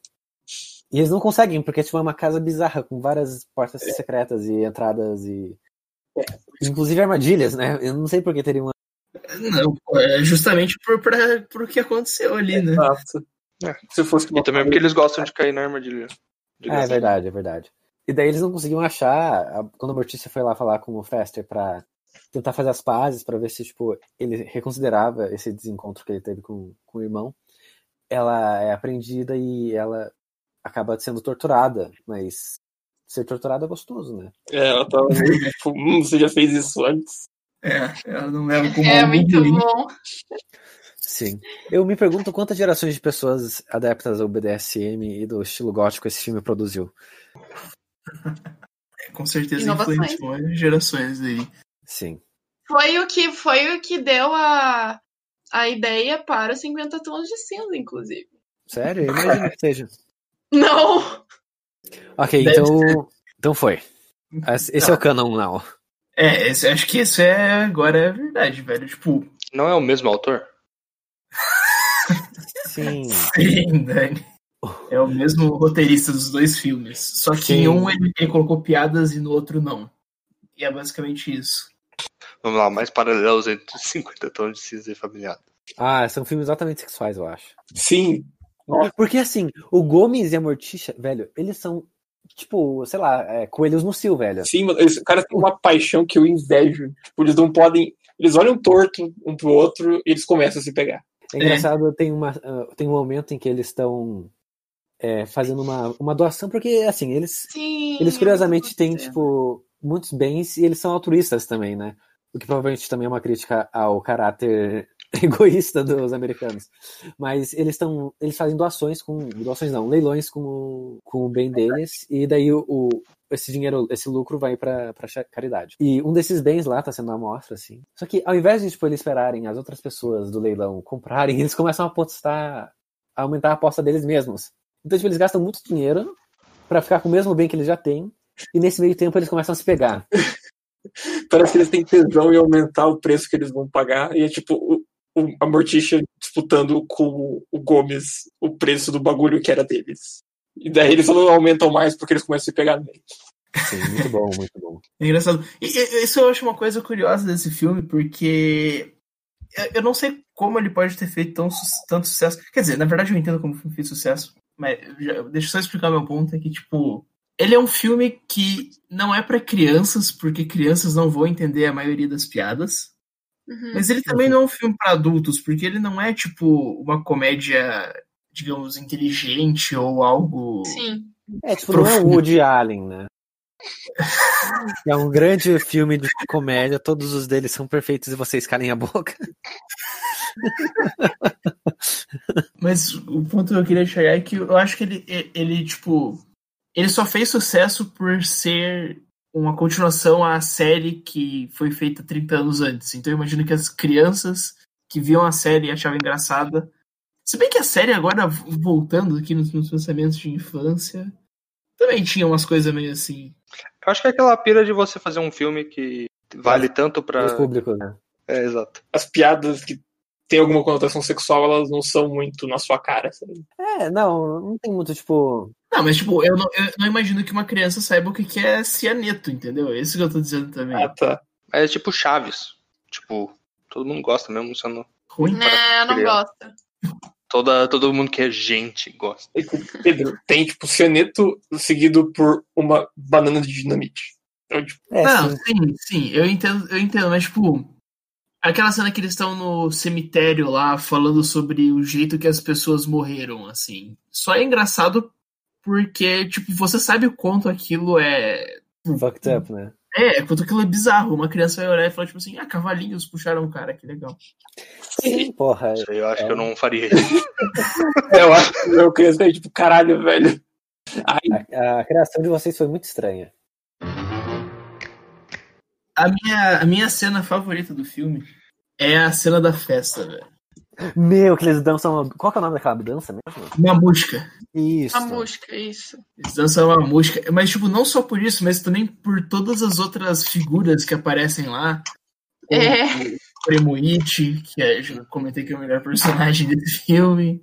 E eles não conseguem, porque tipo, é uma casa bizarra, com várias portas secretas e entradas e. Inclusive armadilhas, né? Eu não sei por que teria uma. Não, é justamente por, pra, por o que aconteceu ali, né? Exato. É. Se fosse E também porque eles gostam de cair na armadilha. de É, é verdade, é verdade. E daí eles não conseguiam achar, quando a Mortícia foi lá falar com o Fester pra tentar fazer as pazes, pra ver se, tipo, ele reconsiderava esse desencontro que ele teve com, com o irmão, ela é apreendida e ela acaba sendo torturada, mas ser torturada é gostoso, né? É, ela tava meio, tipo, hum, você já fez isso antes. É, ela não leva como É muito ruim. bom. Sim. Eu me pergunto quantas gerações de pessoas adeptas ao BDSM e do estilo gótico esse filme produziu. Com certeza Inovações. influenciou gerações aí. Sim. Foi o que foi o que deu a, a ideia para 50 tons de cinza, inclusive. Sério? Eu imagino que seja. Não! Ok, Deve então. Então foi. Esse é o canon now. É, esse- acho que isso é agora é verdade, velho. Tipo, Não é o mesmo autor? (laughs) Sim. sim, Dani. É o mesmo roteirista dos dois filmes. Só que Sim. em um ele, ele colocou piadas e no outro não. E é basicamente isso. Vamos lá, mais paralelos entre 50 (laughs) tons de cinza e familiar. Ah, são filmes altamente sexuais, eu acho. Sim, Porque assim, o Gomes e a Morticia, velho, eles são, tipo, sei lá, é, coelhos no cio, velho. sim, mano, eles- o cara tem uma paixão que eu invejo. Tipo, eles não podem. Eles olham torto um pro outro e eles começam a se pegar. É engraçado, tem, uma, ah, tem um momento em que eles estão é, fazendo uma, uma doação, porque assim, eles, Sim. eles curiosamente têm, tipo, muitos bens e eles são altruístas também, né? O que provavelmente também é uma crítica ao caráter (laughs) egoísta dos americanos. Mas eles estão. Eles fazem doações com. Doações não, leilões com, o- com o bem deles, e daí o, o- esse dinheiro, esse lucro vai cha- caridade. E um desses bens lá tá sendo amostra, assim. Só que ao invés de tipo, eles esperarem as outras pessoas do leilão comprarem, (laughs) eles começam a apostar, a aumentar a aposta deles mesmos. Então, tipo, eles gastam muito dinheiro pra ficar com o mesmo bem que eles já têm, e nesse meio tempo eles começam a se pegar. (laughs) Parece que eles têm tesão em aumentar o preço que eles vão pagar. E é tipo a Morticia disputando com o Gomes o preço do bagulho que era deles. E daí eles só não aumentam mais porque eles começam a se pegar nele. Sim, muito bom, muito bom. É engraçado. E, isso eu acho uma coisa curiosa desse filme, porque eu- não sei como ele pode ter feito tão, tanto sucesso. Quer dizer, na verdade eu entendo como o filme fez sucesso, mas já- deixa eu só explicar meu ponto, é que, tipo, ele é um filme que não é pra crianças, porque crianças não vão entender a maioria das piadas. Uhum. Mas ele também não é um filme pra adultos, porque ele não é, tipo, uma comédia, digamos, inteligente ou algo. Sim. É, tipo, não é o Woody Allen, né? (laughs) É um grande filme de comédia, todos os deles são perfeitos e vocês calem a boca. (laughs) Mas o ponto que eu queria chegar é que eu acho que ele, ele, tipo, ele só fez sucesso por ser uma continuação à série que foi feita 30 anos antes. Então eu imagino que as crianças que viam a série e achavam engraçada. Se bem que a série agora, voltando aqui nos meus pensamentos de infância, também tinha umas coisas meio assim. Eu acho que é aquela pira de você fazer um filme que vale tanto Para os pra. públicos, né? É, exato. As piadas que têm alguma conotação sexual, elas não são muito na sua cara. sabe? É, não, não tem muito, tipo. Não, mas tipo, eu não, eu não imagino que uma criança saiba o que que é cianeto, entendeu? É isso que eu tô dizendo também. Ah, tá. É tipo Chaves. Tipo, todo mundo gosta mesmo sendo. Ruim. Né, eu não gosto. Toda, todo mundo que é gente gosta. Pedro, tem tipo cianeto seguido por uma banana de dinamite. Então, tipo, É, não, sim. sim, sim, eu entendo, eu entendo, mas tipo, aquela cena que eles estão no cemitério lá falando sobre o jeito que as pessoas morreram, assim. Só é engraçado porque, tipo, você sabe o quanto aquilo é. Fucked up, né? É, quanto aquilo é bizarro. Uma criança vai olhar e falar, tipo assim, ah, cavalinhos puxaram o cara, que legal. Sim, porra. Isso aí eu acho É. que eu não faria isso. (laughs) eu acho que eu criança tipo, caralho, velho. A, a criação de vocês foi muito estranha. A minha, a minha cena favorita do filme é a cena da festa, velho. Meu, que eles dançam. Qual que é o nome daquela dança mesmo? Uma música. Isso. A música, isso. Eles dançam uma música. Mas, tipo, não só por isso, mas também por todas as outras figuras que aparecem lá. É. O Primo It, que é, já comentei que é o melhor personagem desse filme.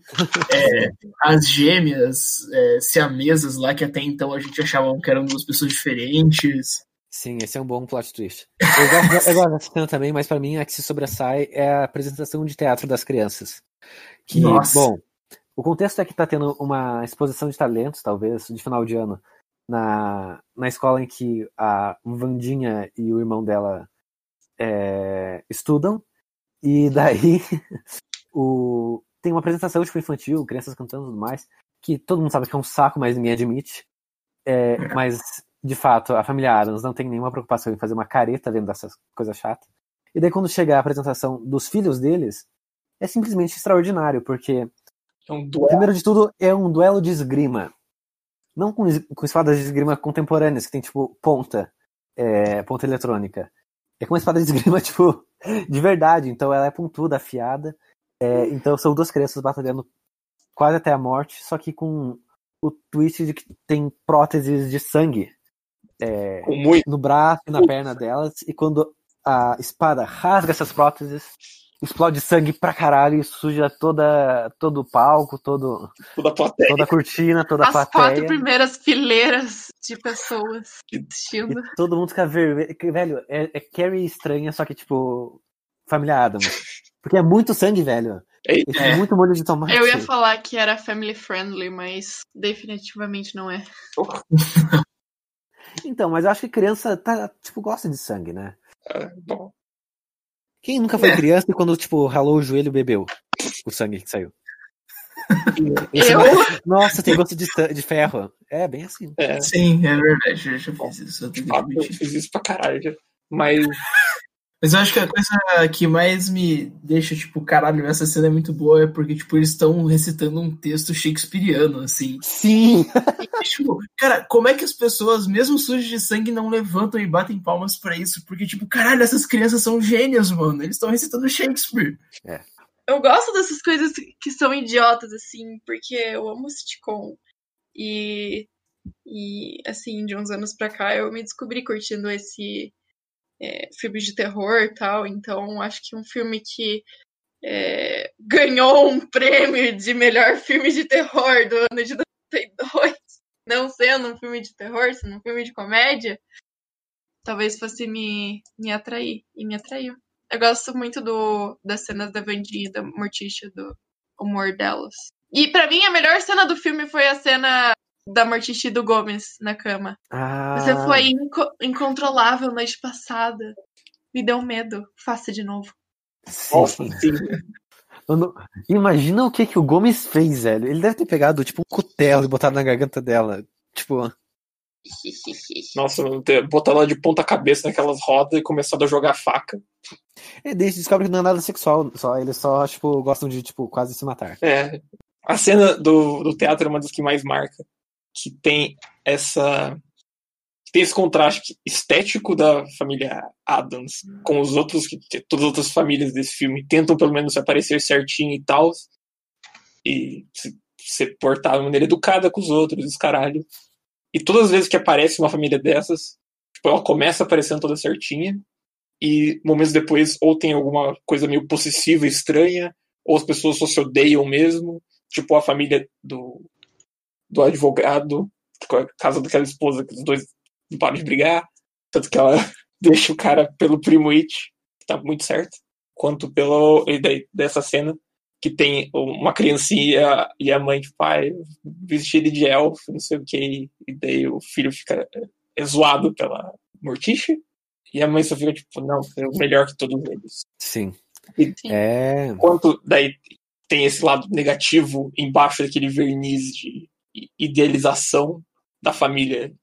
É, as gêmeas é, siamesas lá, que até então a gente achava que eram duas pessoas diferentes. Sim, esse é um bom plot twist. Eu gosto, eu gosto dessa cena também, mas pra mim a que se sobressai é a apresentação de teatro das crianças. Que, Nossa. bom, o contexto é que tá tendo uma exposição de talentos, talvez, de final de ano, na, na escola em que a Vandinha e o irmão dela é, estudam. E daí (laughs) o, tem uma apresentação tipo, infantil, crianças cantando e tudo mais, que todo mundo sabe que é um saco, mas ninguém admite. É, mas, de fato, a família Adams não tem nenhuma preocupação em fazer uma careta vendo dessas coisas chatas. E daí, quando chega a apresentação dos filhos deles, é simplesmente extraordinário, porque, É um primeiro de tudo, é um duelo de esgrima. Não com, com espadas de esgrima contemporâneas, que tem, tipo, ponta, é, ponta eletrônica. É com uma espada de esgrima, (laughs) tipo, de verdade. Então ela é pontuda, afiada. É, então são duas crianças batalhando quase até a morte, só que com o twist de que tem próteses de sangue Muito. no braço e na perna delas, e quando a espada rasga essas próteses, explode sangue pra caralho e suja toda, todo o palco, todo, Toda a plateia. toda a cortina, toda a As quatro plateia. primeiras fileiras de pessoas Que- assistindo. E todo mundo fica vermelho. Velho, é, é Carrie estranha, só que tipo. Família Adams. Porque é muito sangue, velho. É, é muito molho de tomate. Eu ia falar que era family friendly, mas definitivamente não é. Então, mas eu acho que criança tá, tipo, gosta de sangue, né? é, bom. Quem nunca foi É. criança e quando, tipo, ralou o joelho bebeu o sangue que saiu? (laughs) Esse Eu? Nossa, tem gosto de, de ferro. É, bem assim. É, Sim, é verdade, eu já fiz isso. eu fato, eu fiz isso pra caralho. Mas Mas eu acho que a coisa que mais me deixa, tipo, caralho, essa cena é muito boa é porque, tipo, eles estão recitando um texto shakespeariano, assim. Sim! E, tipo, cara, como é que as pessoas, mesmo sujas de sangue, não levantam e batem palmas pra isso? Porque, tipo, caralho, essas crianças são gênios, mano. Eles estão recitando Shakespeare. Eu gosto dessas coisas que são idiotas, assim, porque eu amo sitcom. E, e assim, de uns anos pra cá, eu me descobri curtindo esse é, filme de terror e tal. Então, acho que um filme que é, ganhou um prêmio de melhor filme de terror do ano de 92, não sendo um filme de terror, sendo um filme de comédia, talvez fosse me, me atrair. E me atraiu. Eu gosto muito do, das cenas da Vandinha da Morticia, do humor delas. E pra mim, a melhor cena do filme foi a cena da Morticia e do Gomes na cama. Ah, Você foi inco- incontrolável noite passada. Me deu medo. Faça de novo. nossa, sim. sim. Mano, imagina o que, que o Gomes fez, velho. Ele deve ter pegado, tipo, um cutelo e botado na garganta dela. Tipo, (laughs) Nossa, botar ela de ponta cabeça naquelas rodas e começado a jogar faca. é, gente descobre que não é nada sexual, só, eles só, tipo, gostam de, tipo, quase se matar. É. A cena do, do teatro é uma das que mais marca. Que tem essa. tem esse contraste estético da família Adams com os outros, que todas as outras famílias desse filme tentam pelo menos aparecer certinho e tal. E se, se portar de maneira educada com os outros, os caralho. E todas as vezes que aparece uma família dessas, tipo, ela começa aparecendo toda certinha. E momentos depois, ou tem alguma coisa meio possessiva, estranha, ou as pessoas só se odeiam mesmo tipo a família do, do advogado, com a casa daquela esposa, que os dois não param de brigar, tanto que ela (laughs) deixa o cara pelo primo It, que tá muito certo, quanto pelo e daí, dessa cena que tem uma criancinha e a mãe, tipo, pai, vestida de elfo, não sei o que, e daí o filho fica é, zoado pela Morticia, e a mãe só fica tipo, não, é o melhor que todos eles. Sim. E- Sim. É. quanto daí tem esse lado negativo embaixo daquele verniz de idealização da família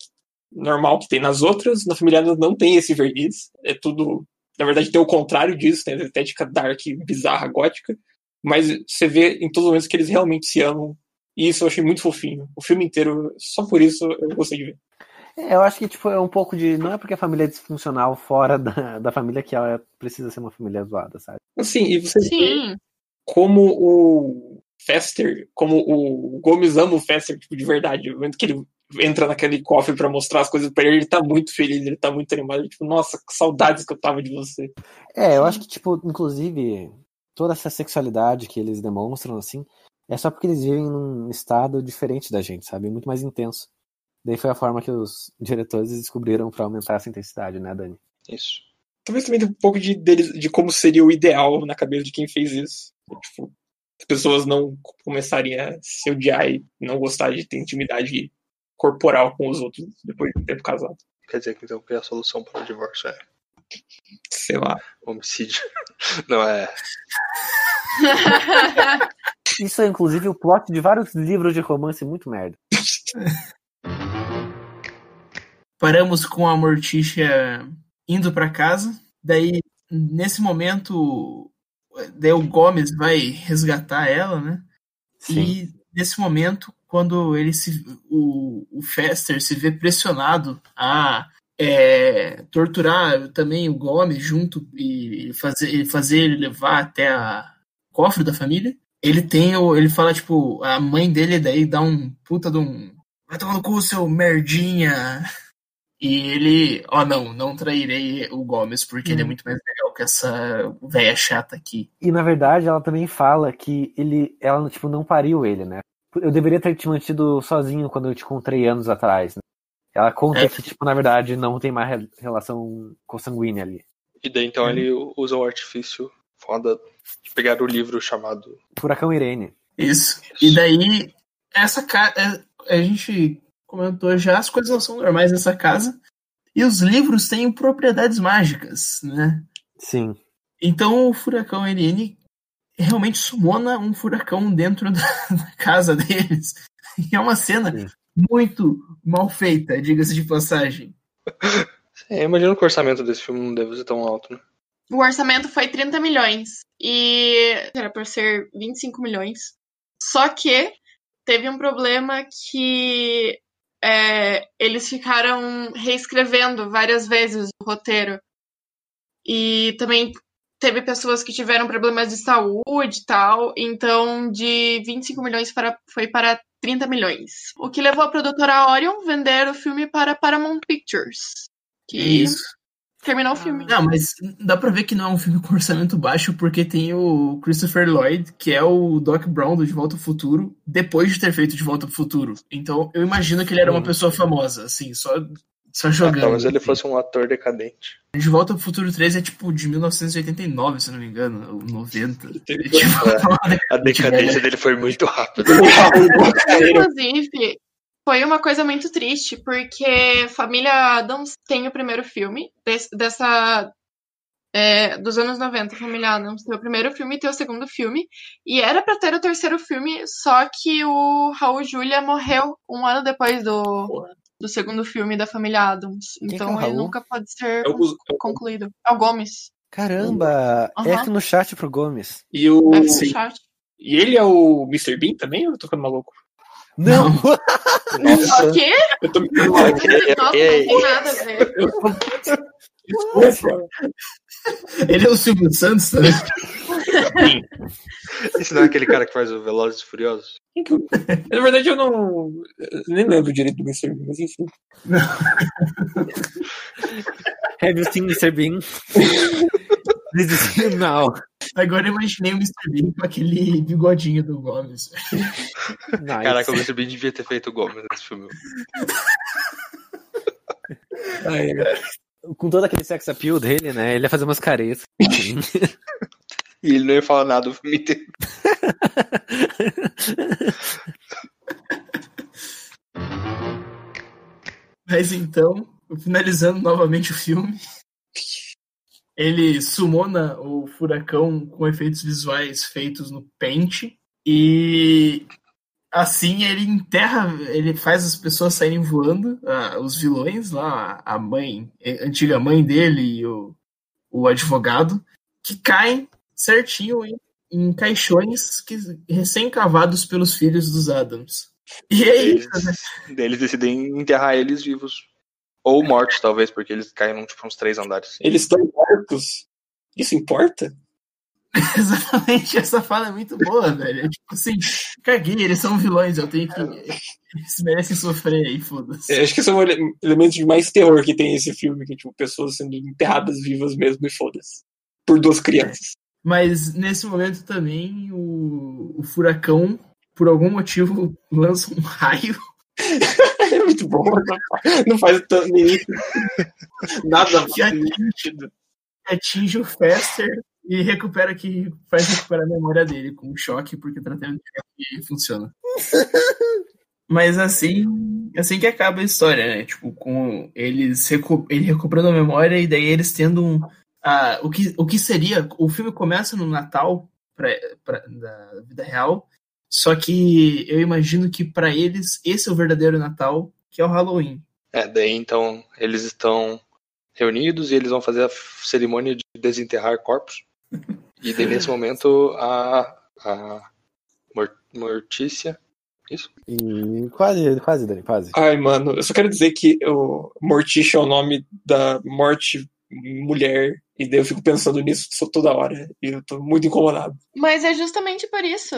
normal que tem nas outras, na família não tem esse verniz, é tudo, na verdade tem o contrário disso, tem a estética dark, bizarra, gótica, mas você vê em todos os momentos que eles realmente se amam, e isso eu achei muito fofinho. O filme inteiro, só por isso eu gostei de ver. É, eu acho que, tipo, é um pouco de. Não é porque a família é disfuncional fora da, da família que ela precisa ser uma família zoada, sabe? Assim, e você vê Sim. como o Fester, como o Gomes ama o Fester, tipo, de verdade. No momento que ele entra naquele cofre para mostrar as coisas para ele, ele tá muito feliz, ele tá muito animado. Ele, tipo, nossa, que saudades que eu tava de você. É, eu acho que, tipo, inclusive, toda essa sexualidade que eles demonstram, assim, é só porque eles vivem num estado diferente da gente, sabe? Muito mais intenso. Daí foi a forma que os diretores descobriram para aumentar essa intensidade, né, Dani? Isso. Talvez também tenha um pouco de, deles- de como seria o ideal na cabeça de quem fez isso. Tipo, as pessoas não começarem a se odiar e não gostar de ter intimidade corporal com os outros depois de um tempo casado. Quer dizer que então que a solução para o divórcio é Sei lá. homicídio. (laughs) Não é. (laughs) Isso é, inclusive, o plot de vários livros de romance muito merda. (laughs) Paramos com a Morticia indo pra casa. Daí, nesse momento, daí o Gomes vai resgatar ela, né? E nesse momento, quando ele se, o, o Fester se vê pressionado a é, torturar também o Gomes junto e fazer, fazer ele levar até a cofre da família, ele tem o, ele fala tipo a mãe dele daí dá um puta de um vai tomar no cu seu merdinha e ele ó não não trairei o Gomes porque ele é Hum. muito mais legal que essa velha chata aqui E na verdade ela também fala que ele, ela tipo não pariu ele, né? Eu deveria ter te mantido sozinho quando eu te encontrei anos atrás. Né? Ela conta É. que tipo na verdade não tem mais re- relação consanguínea ali. E daí então Uhum. ele usa o artifício foda de pegar o livro chamado. Furacão Irene. Isso. E daí, essa casa. A gente comentou já, as coisas não são normais nessa casa. E os livros têm propriedades mágicas, né? Sim. Então o furacão NN realmente sumona um furacão dentro (laughs) da, da casa deles. E é uma cena Sim. muito mal feita, diga-se de passagem. É, eu imagino que o orçamento desse filme não deve ser tão alto, né? O orçamento foi 30 milhões. E era por ser 25 milhões. Só que teve um problema que é, eles ficaram reescrevendo várias vezes o roteiro. E também teve pessoas que tiveram problemas de saúde e tal. Então, de 25 milhões para, foi para 30 milhões. O que levou a produtora Orion vender o filme para Paramount Pictures. Que Isso. Terminou o filme. Não, mas dá pra ver que não é um filme com orçamento baixo, porque tem o Christopher Lloyd, que é o Doc Brown do De Volta ao Futuro, depois de ter feito De Volta ao Futuro. Então eu imagino que ele era uma pessoa famosa, assim, só, só Ah, jogando. talvez ele fosse um ator decadente. De Volta ao Futuro 3 é tipo de 1989, se não me engano, ou 90. Teve- É, tipo, uma (laughs) A decadência dele foi muito rápida. Inclusive, foi uma coisa muito triste, porque Família Adams tem o primeiro filme des- dessa. é, dos anos 90, Família Adams tem o primeiro filme e tem o segundo filme. E era pra ter o terceiro filme, só que o Raul Julia morreu um ano depois do, do segundo filme da Família Adams. que é Então ele Raul? nunca pode ser É o- é concluído. É o Gomes. Caramba! É Aham. aqui no chat pro Gomes. E, o... Chato. e ele é o Mr. Bean também? Ou eu tô ficando maluco? Não! Nossa. O quê? Eu tô me ficando maluco. Ok, Nossa, não ok. tem nada a ver. Eu tô- Desculpa. Ele é o Silvio Santos, né? Esse não é aquele cara que faz o Velozes e Furiosos? Na verdade, eu não. eu nem lembro direito do Mr. Bean, mas enfim. Have you seen Mr. Bean? (laughs) This is you now. Agora eu imaginei o Mr. Bean com aquele bigodinho do Gomes. Nice. Caraca, o Mr. Bean devia ter feito o Gomes nesse filme. Ai. Com todo aquele sex appeal dele, né? Ele ia fazer umas caretas. E ele não ia falar nada o filme inteiro. Mas então, finalizando novamente o filme, ele sumona o furacão com efeitos visuais feitos no Paint e assim ele enterra, ele faz as pessoas saírem voando, ah, os vilões lá, a mãe, a antiga mãe dele e o, o advogado, que caem certinho em, em caixões que, recém-cavados pelos filhos dos Adams. E é Eles, isso, né? eles decidem enterrar eles vivos. Ou mortos, talvez, porque eles caem tipo, uns três andares. Eles estão mortos. Isso importa? (laughs) Exatamente, essa fala é muito boa, velho. É tipo assim, caguei, eles são vilões, eu tenho que. Eles merecem sofrer aí, foda-se. É, acho que esse é ele- elemento de mais terror que tem esse filme, que é tipo, pessoas sendo enterradas vivas mesmo e foda-se. Por duas crianças. Mas nesse momento também o, o furacão, por algum motivo, (laughs) lança um raio (laughs) É muito bom, não faz tanto nada nítido. atinge o Fester e recupera que faz recuperar a memória dele com um choque, porque o tratamento de choque funciona. Mas assim, assim que acaba a história, né? Tipo, com eles recu ele recuperando a memória e daí eles tendo um. ah, o, que, o que seria. O filme começa no Natal pra, pra, da vida real. Só que eu imagino que pra eles esse é o verdadeiro Natal, que é o Halloween. É, daí então eles estão reunidos e eles vão fazer a cerimônia de desenterrar corpos. E daí nesse momento a, a Mor- Mortícia. Isso? E quase, quase, Dani, quase. Ai, mano, eu só quero dizer que o Morticia é o nome da morte mulher, e daí eu fico pensando nisso só toda hora, e eu tô muito incomodado. Mas é justamente por isso.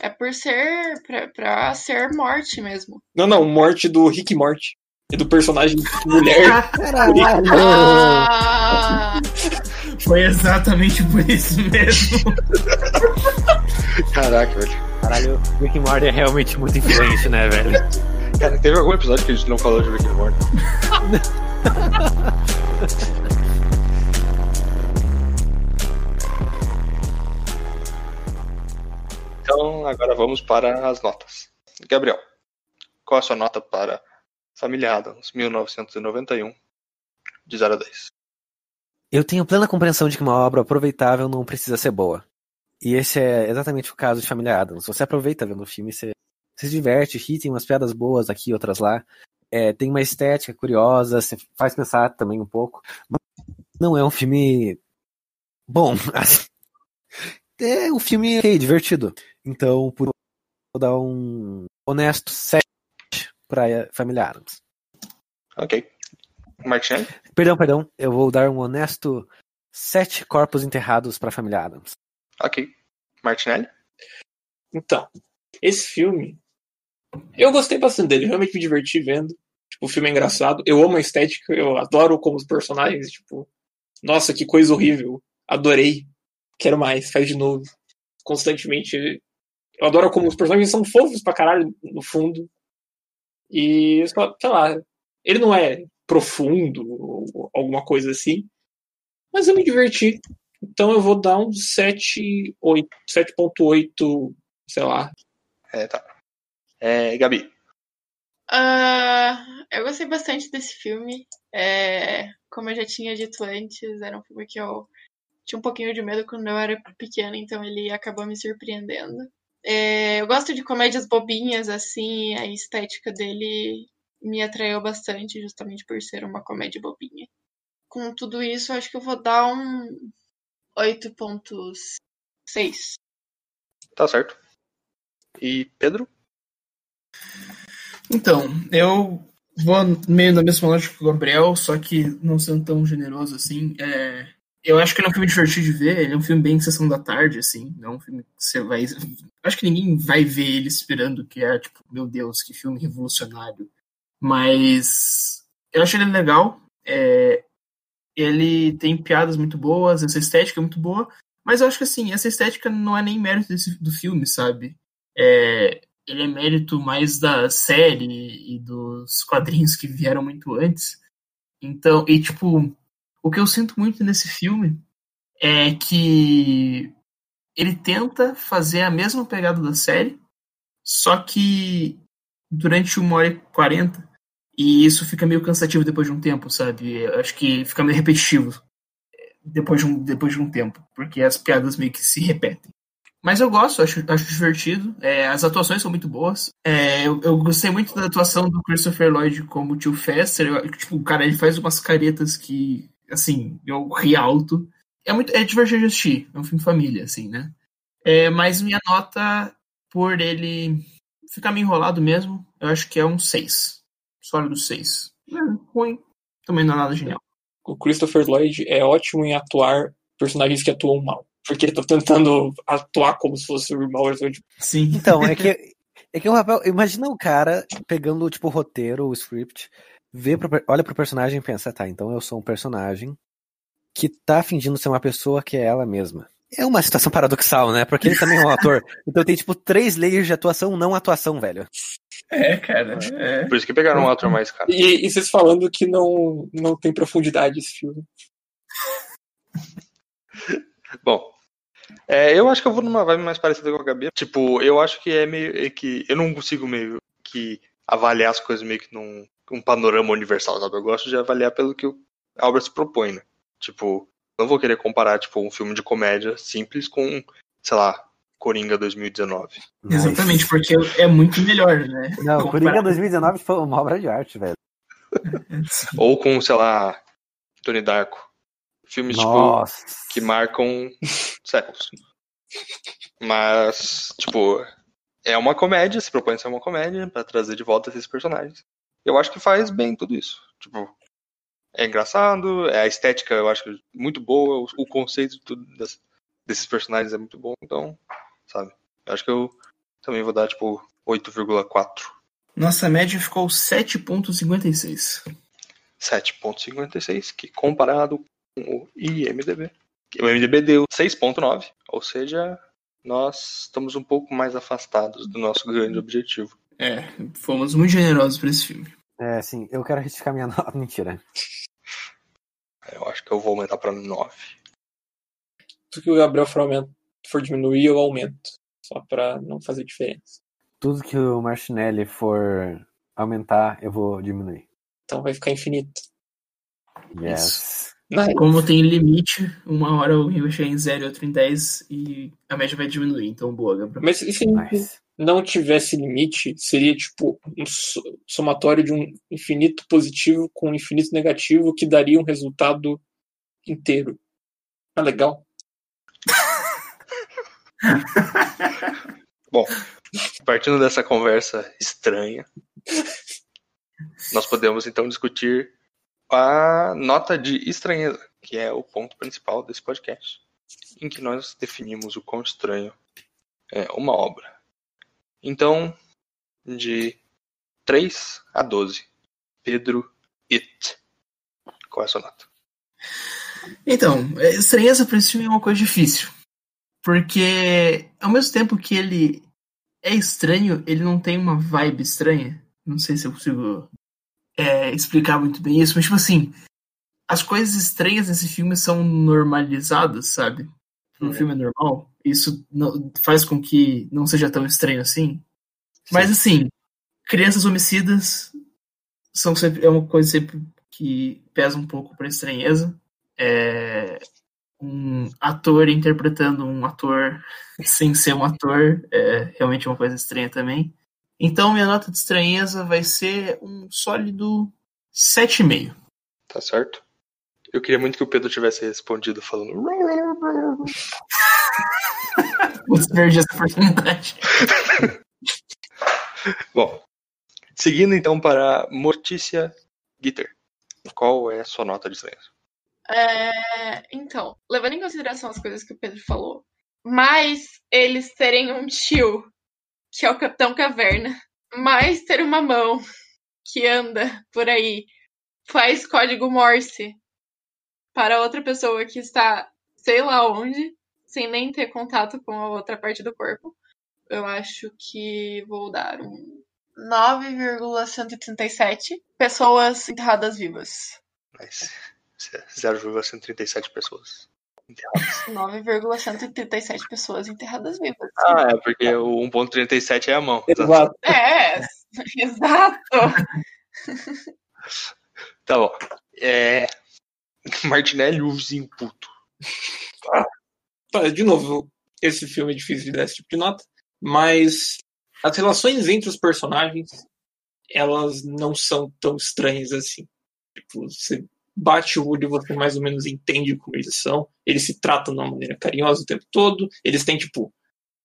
É por ser. Pra, pra ser morte mesmo. Não, não, morte do Rick Morty. E do personagem mulher. (laughs) Caralho! Ah! Foi exatamente por isso mesmo. Caraca, velho. Caralho, Rick Morty é realmente muito influente, né, velho? Cara, teve algum episódio que a gente não falou de Rick Morty? (laughs) Então, agora vamos para as notas. Gabriel, qual a sua nota para Família Adams, 1991, de 0 a 10? Eu tenho plena compreensão de que uma obra aproveitável não precisa ser boa. E esse é exatamente o caso de Família Adams. Você aproveita vendo o filme, você, você se diverte, ri, tem umas piadas boas aqui, outras lá. É, tem uma estética curiosa, você faz pensar também um pouco. Mas não é um filme bom. (laughs) assim. É um filme ok, divertido. Então, por vou dar um honesto 7 para Família Adams. Ok. Martinelli? Perdão, perdão. Eu vou dar um honesto sete corpos enterrados para a família Adams. Ok. Martinelli? Então, esse filme. Eu gostei bastante dele, realmente me diverti vendo. Tipo, o filme é engraçado. Eu amo a estética, eu adoro como os personagens, tipo, nossa, que coisa horrível. Adorei. Quero mais, faz de novo. Constantemente. Eu adoro como os personagens são fofos pra caralho, no fundo. E, só- sei lá, ele não é profundo ou alguma coisa assim. Mas eu me diverti. Então eu vou dar um 7, 8, 7.8, sei lá. É, tá. É, Gabi? Ah, eu gostei bastante desse filme. É, como eu já tinha dito antes, era um filme que eu tinha um pouquinho de medo quando eu era pequena, então ele acabou me surpreendendo. É, eu gosto de comédias bobinhas, assim, a estética dele me atraiu bastante, justamente por ser uma comédia bobinha. Com tudo isso, acho que eu vou dar um 8.6. Tá certo. E Pedro? Então, eu vou meio na mesma lógica que o Gabriel, só que não sendo tão generoso assim. É, eu acho que ele é um filme divertido de ver, ele é um filme bem sessão da tarde, assim. Não é um filme que você vai. Acho que ninguém vai ver ele esperando que é, tipo, meu Deus, que filme revolucionário. Mas eu acho ele legal. é, ele tem piadas muito boas, essa estética é muito boa. Mas eu acho que assim, essa estética não é nem mérito desse- do filme, sabe? É, ele é mérito mais da série e dos quadrinhos que vieram muito antes. Então, e tipo, o que eu sinto muito nesse filme é que ele tenta fazer a mesma pegada da série, só que durante uma hora e quarenta. E isso fica meio cansativo depois de um tempo, sabe? Eu acho que fica meio repetitivo depois de um, depois de um tempo, porque as piadas meio que se repetem. Mas eu gosto, acho, acho divertido. É, as atuações são muito boas. É, eu, eu gostei muito da atuação do Christopher Lloyd como tio Fester. Eu, tipo, cara, ele faz umas caretas que, assim, eu ri alto. É, muito, é divertido de assistir. É um filme família, assim, né? É, mas minha nota, por ele ficar meio enrolado mesmo, eu acho que é um 6. Sólido 6. Não é ruim. Também não é nada genial. O Christopher Lloyd é ótimo em atuar personagens que atuam mal. Porque ele tá tentando atuar como se fosse o irmão. Tipo, Sim. Então, é (laughs) que, é que o papel. Imagina o cara pegando, tipo, o roteiro, o script, vê pro, olha pro personagem e pensa, tá, então eu sou um personagem que tá fingindo ser uma pessoa que é ela mesma. É uma situação paradoxal, né? Porque ele também é um (laughs) ator. Então tem, tipo, três layers de atuação, não atuação, velho. É, cara. É. Por isso que pegaram um ator mais caro. E, e vocês falando que não, não tem profundidade esse filme. (laughs) Bom, é, eu acho que eu vou numa vibe mais parecida com a Gabi. Tipo, eu acho que é meio é que eu não consigo meio que avaliar as coisas meio que num um panorama universal, sabe? Eu gosto de avaliar pelo que o- a obra se propõe, né? Tipo, não vou querer comparar tipo um filme de comédia simples com, sei lá, Coringa 2019. Exatamente, porque é muito melhor, né? Não, Comparado- Coringa 2019 foi uma obra de arte, velho. (laughs) Ou com, sei lá, Tony Darko. Filmes tipo Nossa. que marcam séculos. Mas, tipo, é uma comédia, se propõe a ser uma comédia pra trazer de volta esses personagens. Eu acho que faz bem tudo isso. Tipo, é engraçado, é a estética eu acho muito boa, o, conceito de tudo das- desses personagens é muito bom, então, sabe? Eu acho que eu também vou dar, tipo, 8,4. Nossa média ficou 7,56. 7.56, que comparado com o IMDB. O IMDB deu 6.9, ou seja, nós estamos um pouco mais afastados do nosso grande objetivo. É, fomos muito generosos pra esse filme. É, sim, eu quero retificar minha (laughs) nota. Mentira. Eu acho que eu vou aumentar para 9. Tudo que o Gabriel for, aumenta, for diminuir, eu aumento. Só pra não fazer diferença. Tudo que o Martinelli for aumentar, eu vou diminuir. Então vai ficar infinito. Yes. Nice. Como tem limite, uma hora alguém vai chegar em 0 e outro em 10 e a média vai diminuir. Então, boa, Gabriel. Mas e se Nice. Não tivesse limite, seria tipo um so- somatório de um infinito positivo com um infinito negativo que daria um resultado inteiro. Ah, legal. (laughs) Partindo dessa conversa estranha, nós podemos então discutir a nota de estranheza, que é o ponto principal desse podcast, em que nós definimos o quão estranho é uma obra. Então, de 3 a 12, Pedro It. Qual é a sua nota? Então, é, estranheza pra esse filme é uma coisa difícil. Porque, ao mesmo tempo que ele é estranho, ele não tem uma vibe estranha. Não sei se eu consigo é, explicar muito bem isso, mas, tipo assim, as coisas estranhas nesse filme são normalizadas, sabe? Um Uhum. filme é normal. Isso não- faz com que não seja tão estranho assim. Mas, assim, crianças homicidas são sempre, é uma coisa sempre que pesa um pouco pra estranheza. É, um ator interpretando um ator (laughs) sem ser um ator é realmente uma coisa estranha também. Então minha nota de estranheza vai ser um sólido 7,5. Tá certo? Eu queria muito que o Pedro tivesse respondido falando. (laughs) Vou perder essa oportunidade. (laughs) Bom, seguindo então para Mortícia Gitter. Qual é a sua nota de estranheza? É, então, levando em consideração as coisas que o Pedro falou, mais eles terem um tio, que é o Capitão Caverna, mais ter uma mão que anda por aí, faz código Morse para outra pessoa que está sei lá onde, sem nem ter contato com a outra parte do corpo, eu acho que vou dar um 9,137 pessoas enterradas vivas. Mas (laughs) 0,137 pessoas. enterradas. 9,137 pessoas enterradas vivas. Ah, é porque o 1.37 é a mão. Exato. É, (laughs) exato. Tá bom. É... (laughs) Martinelli, o vizinho puto. Tá, De novo, esse filme é difícil de dar esse tipo de nota, mas as relações entre os personagens, elas não são tão estranhas assim. Tipo, você bate o olho e você mais ou menos entende como eles são. Eles se tratam de uma maneira carinhosa o tempo todo. Eles têm, tipo,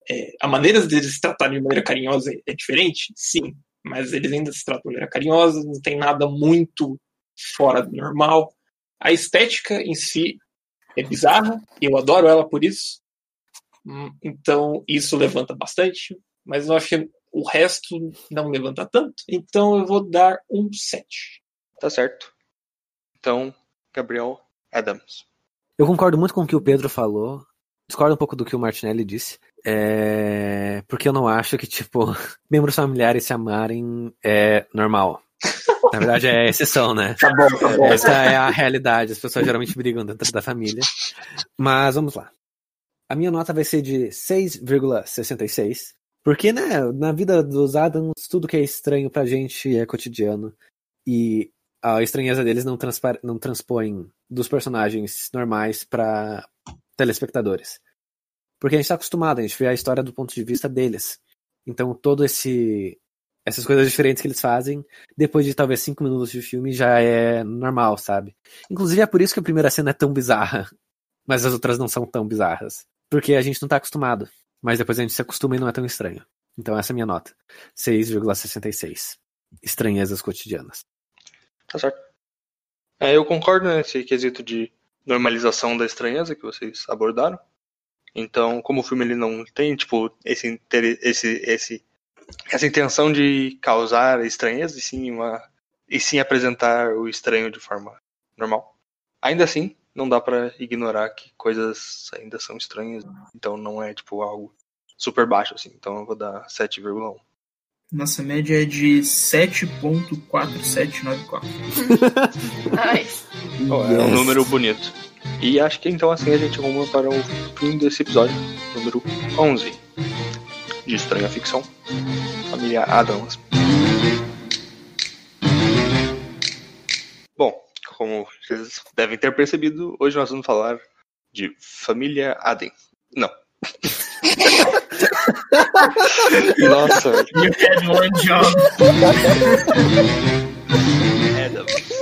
é, a maneira deles se tratarem de maneira carinhosa é diferente, sim, mas eles ainda se tratam de maneira carinhosa, não tem nada muito fora do normal. A estética em si é bizarra, eu adoro ela por isso, Hum, Então isso levanta bastante, mas eu acho que o resto não levanta tanto. Então eu vou dar um 7. Tá certo. Então, Gabriel Adams. Eu concordo muito com o que o Pedro falou. Discordo um pouco do que o Martinelli disse. É... Porque eu não acho que, tipo, (laughs) membros familiares se amarem é normal. Na verdade, é exceção, né? Tá bom, tá bom. Essa é a realidade. As pessoas geralmente brigam dentro da família. Mas vamos lá. A minha nota vai ser de 6,66. Porque, né, na vida dos Adams, tudo que é estranho pra gente é cotidiano. E a estranheza deles não, não transpõe dos personagens normais pra telespectadores. Porque a gente tá acostumado, a gente vê a história do ponto de vista deles. Então, todo esse. Essas coisas diferentes que eles fazem, depois de talvez cinco minutos de filme, já é normal, sabe? Inclusive é por isso que a primeira cena é tão bizarra, (laughs) mas as outras não são tão bizarras. Porque a gente não tá acostumado. Mas depois a gente se acostuma e não é tão estranho. Então essa é a minha nota. 6,66. Estranhezas cotidianas. Tá certo. É, eu concordo nesse quesito de normalização da estranheza que vocês abordaram. Então, como o filme ele não tem, tipo, esse, esse, esse, essa intenção de causar estranheza, e sim, uma, e sim apresentar o estranho de forma normal. Ainda assim, não dá pra ignorar que coisas ainda são estranhas. Então não é, tipo, algo super baixo, assim. Então eu vou dar 7,1. Nossa média é de 7.4794. Ai, Oh, é um número bonito. E acho que então assim a gente arruma para o fim desse episódio, número 11 de Estranha Ficção, Família Adams. Bom, como vocês devem ter percebido, hoje nós vamos falar de Família Adams. Não. (laughs) Nossa. You had one job. Adams.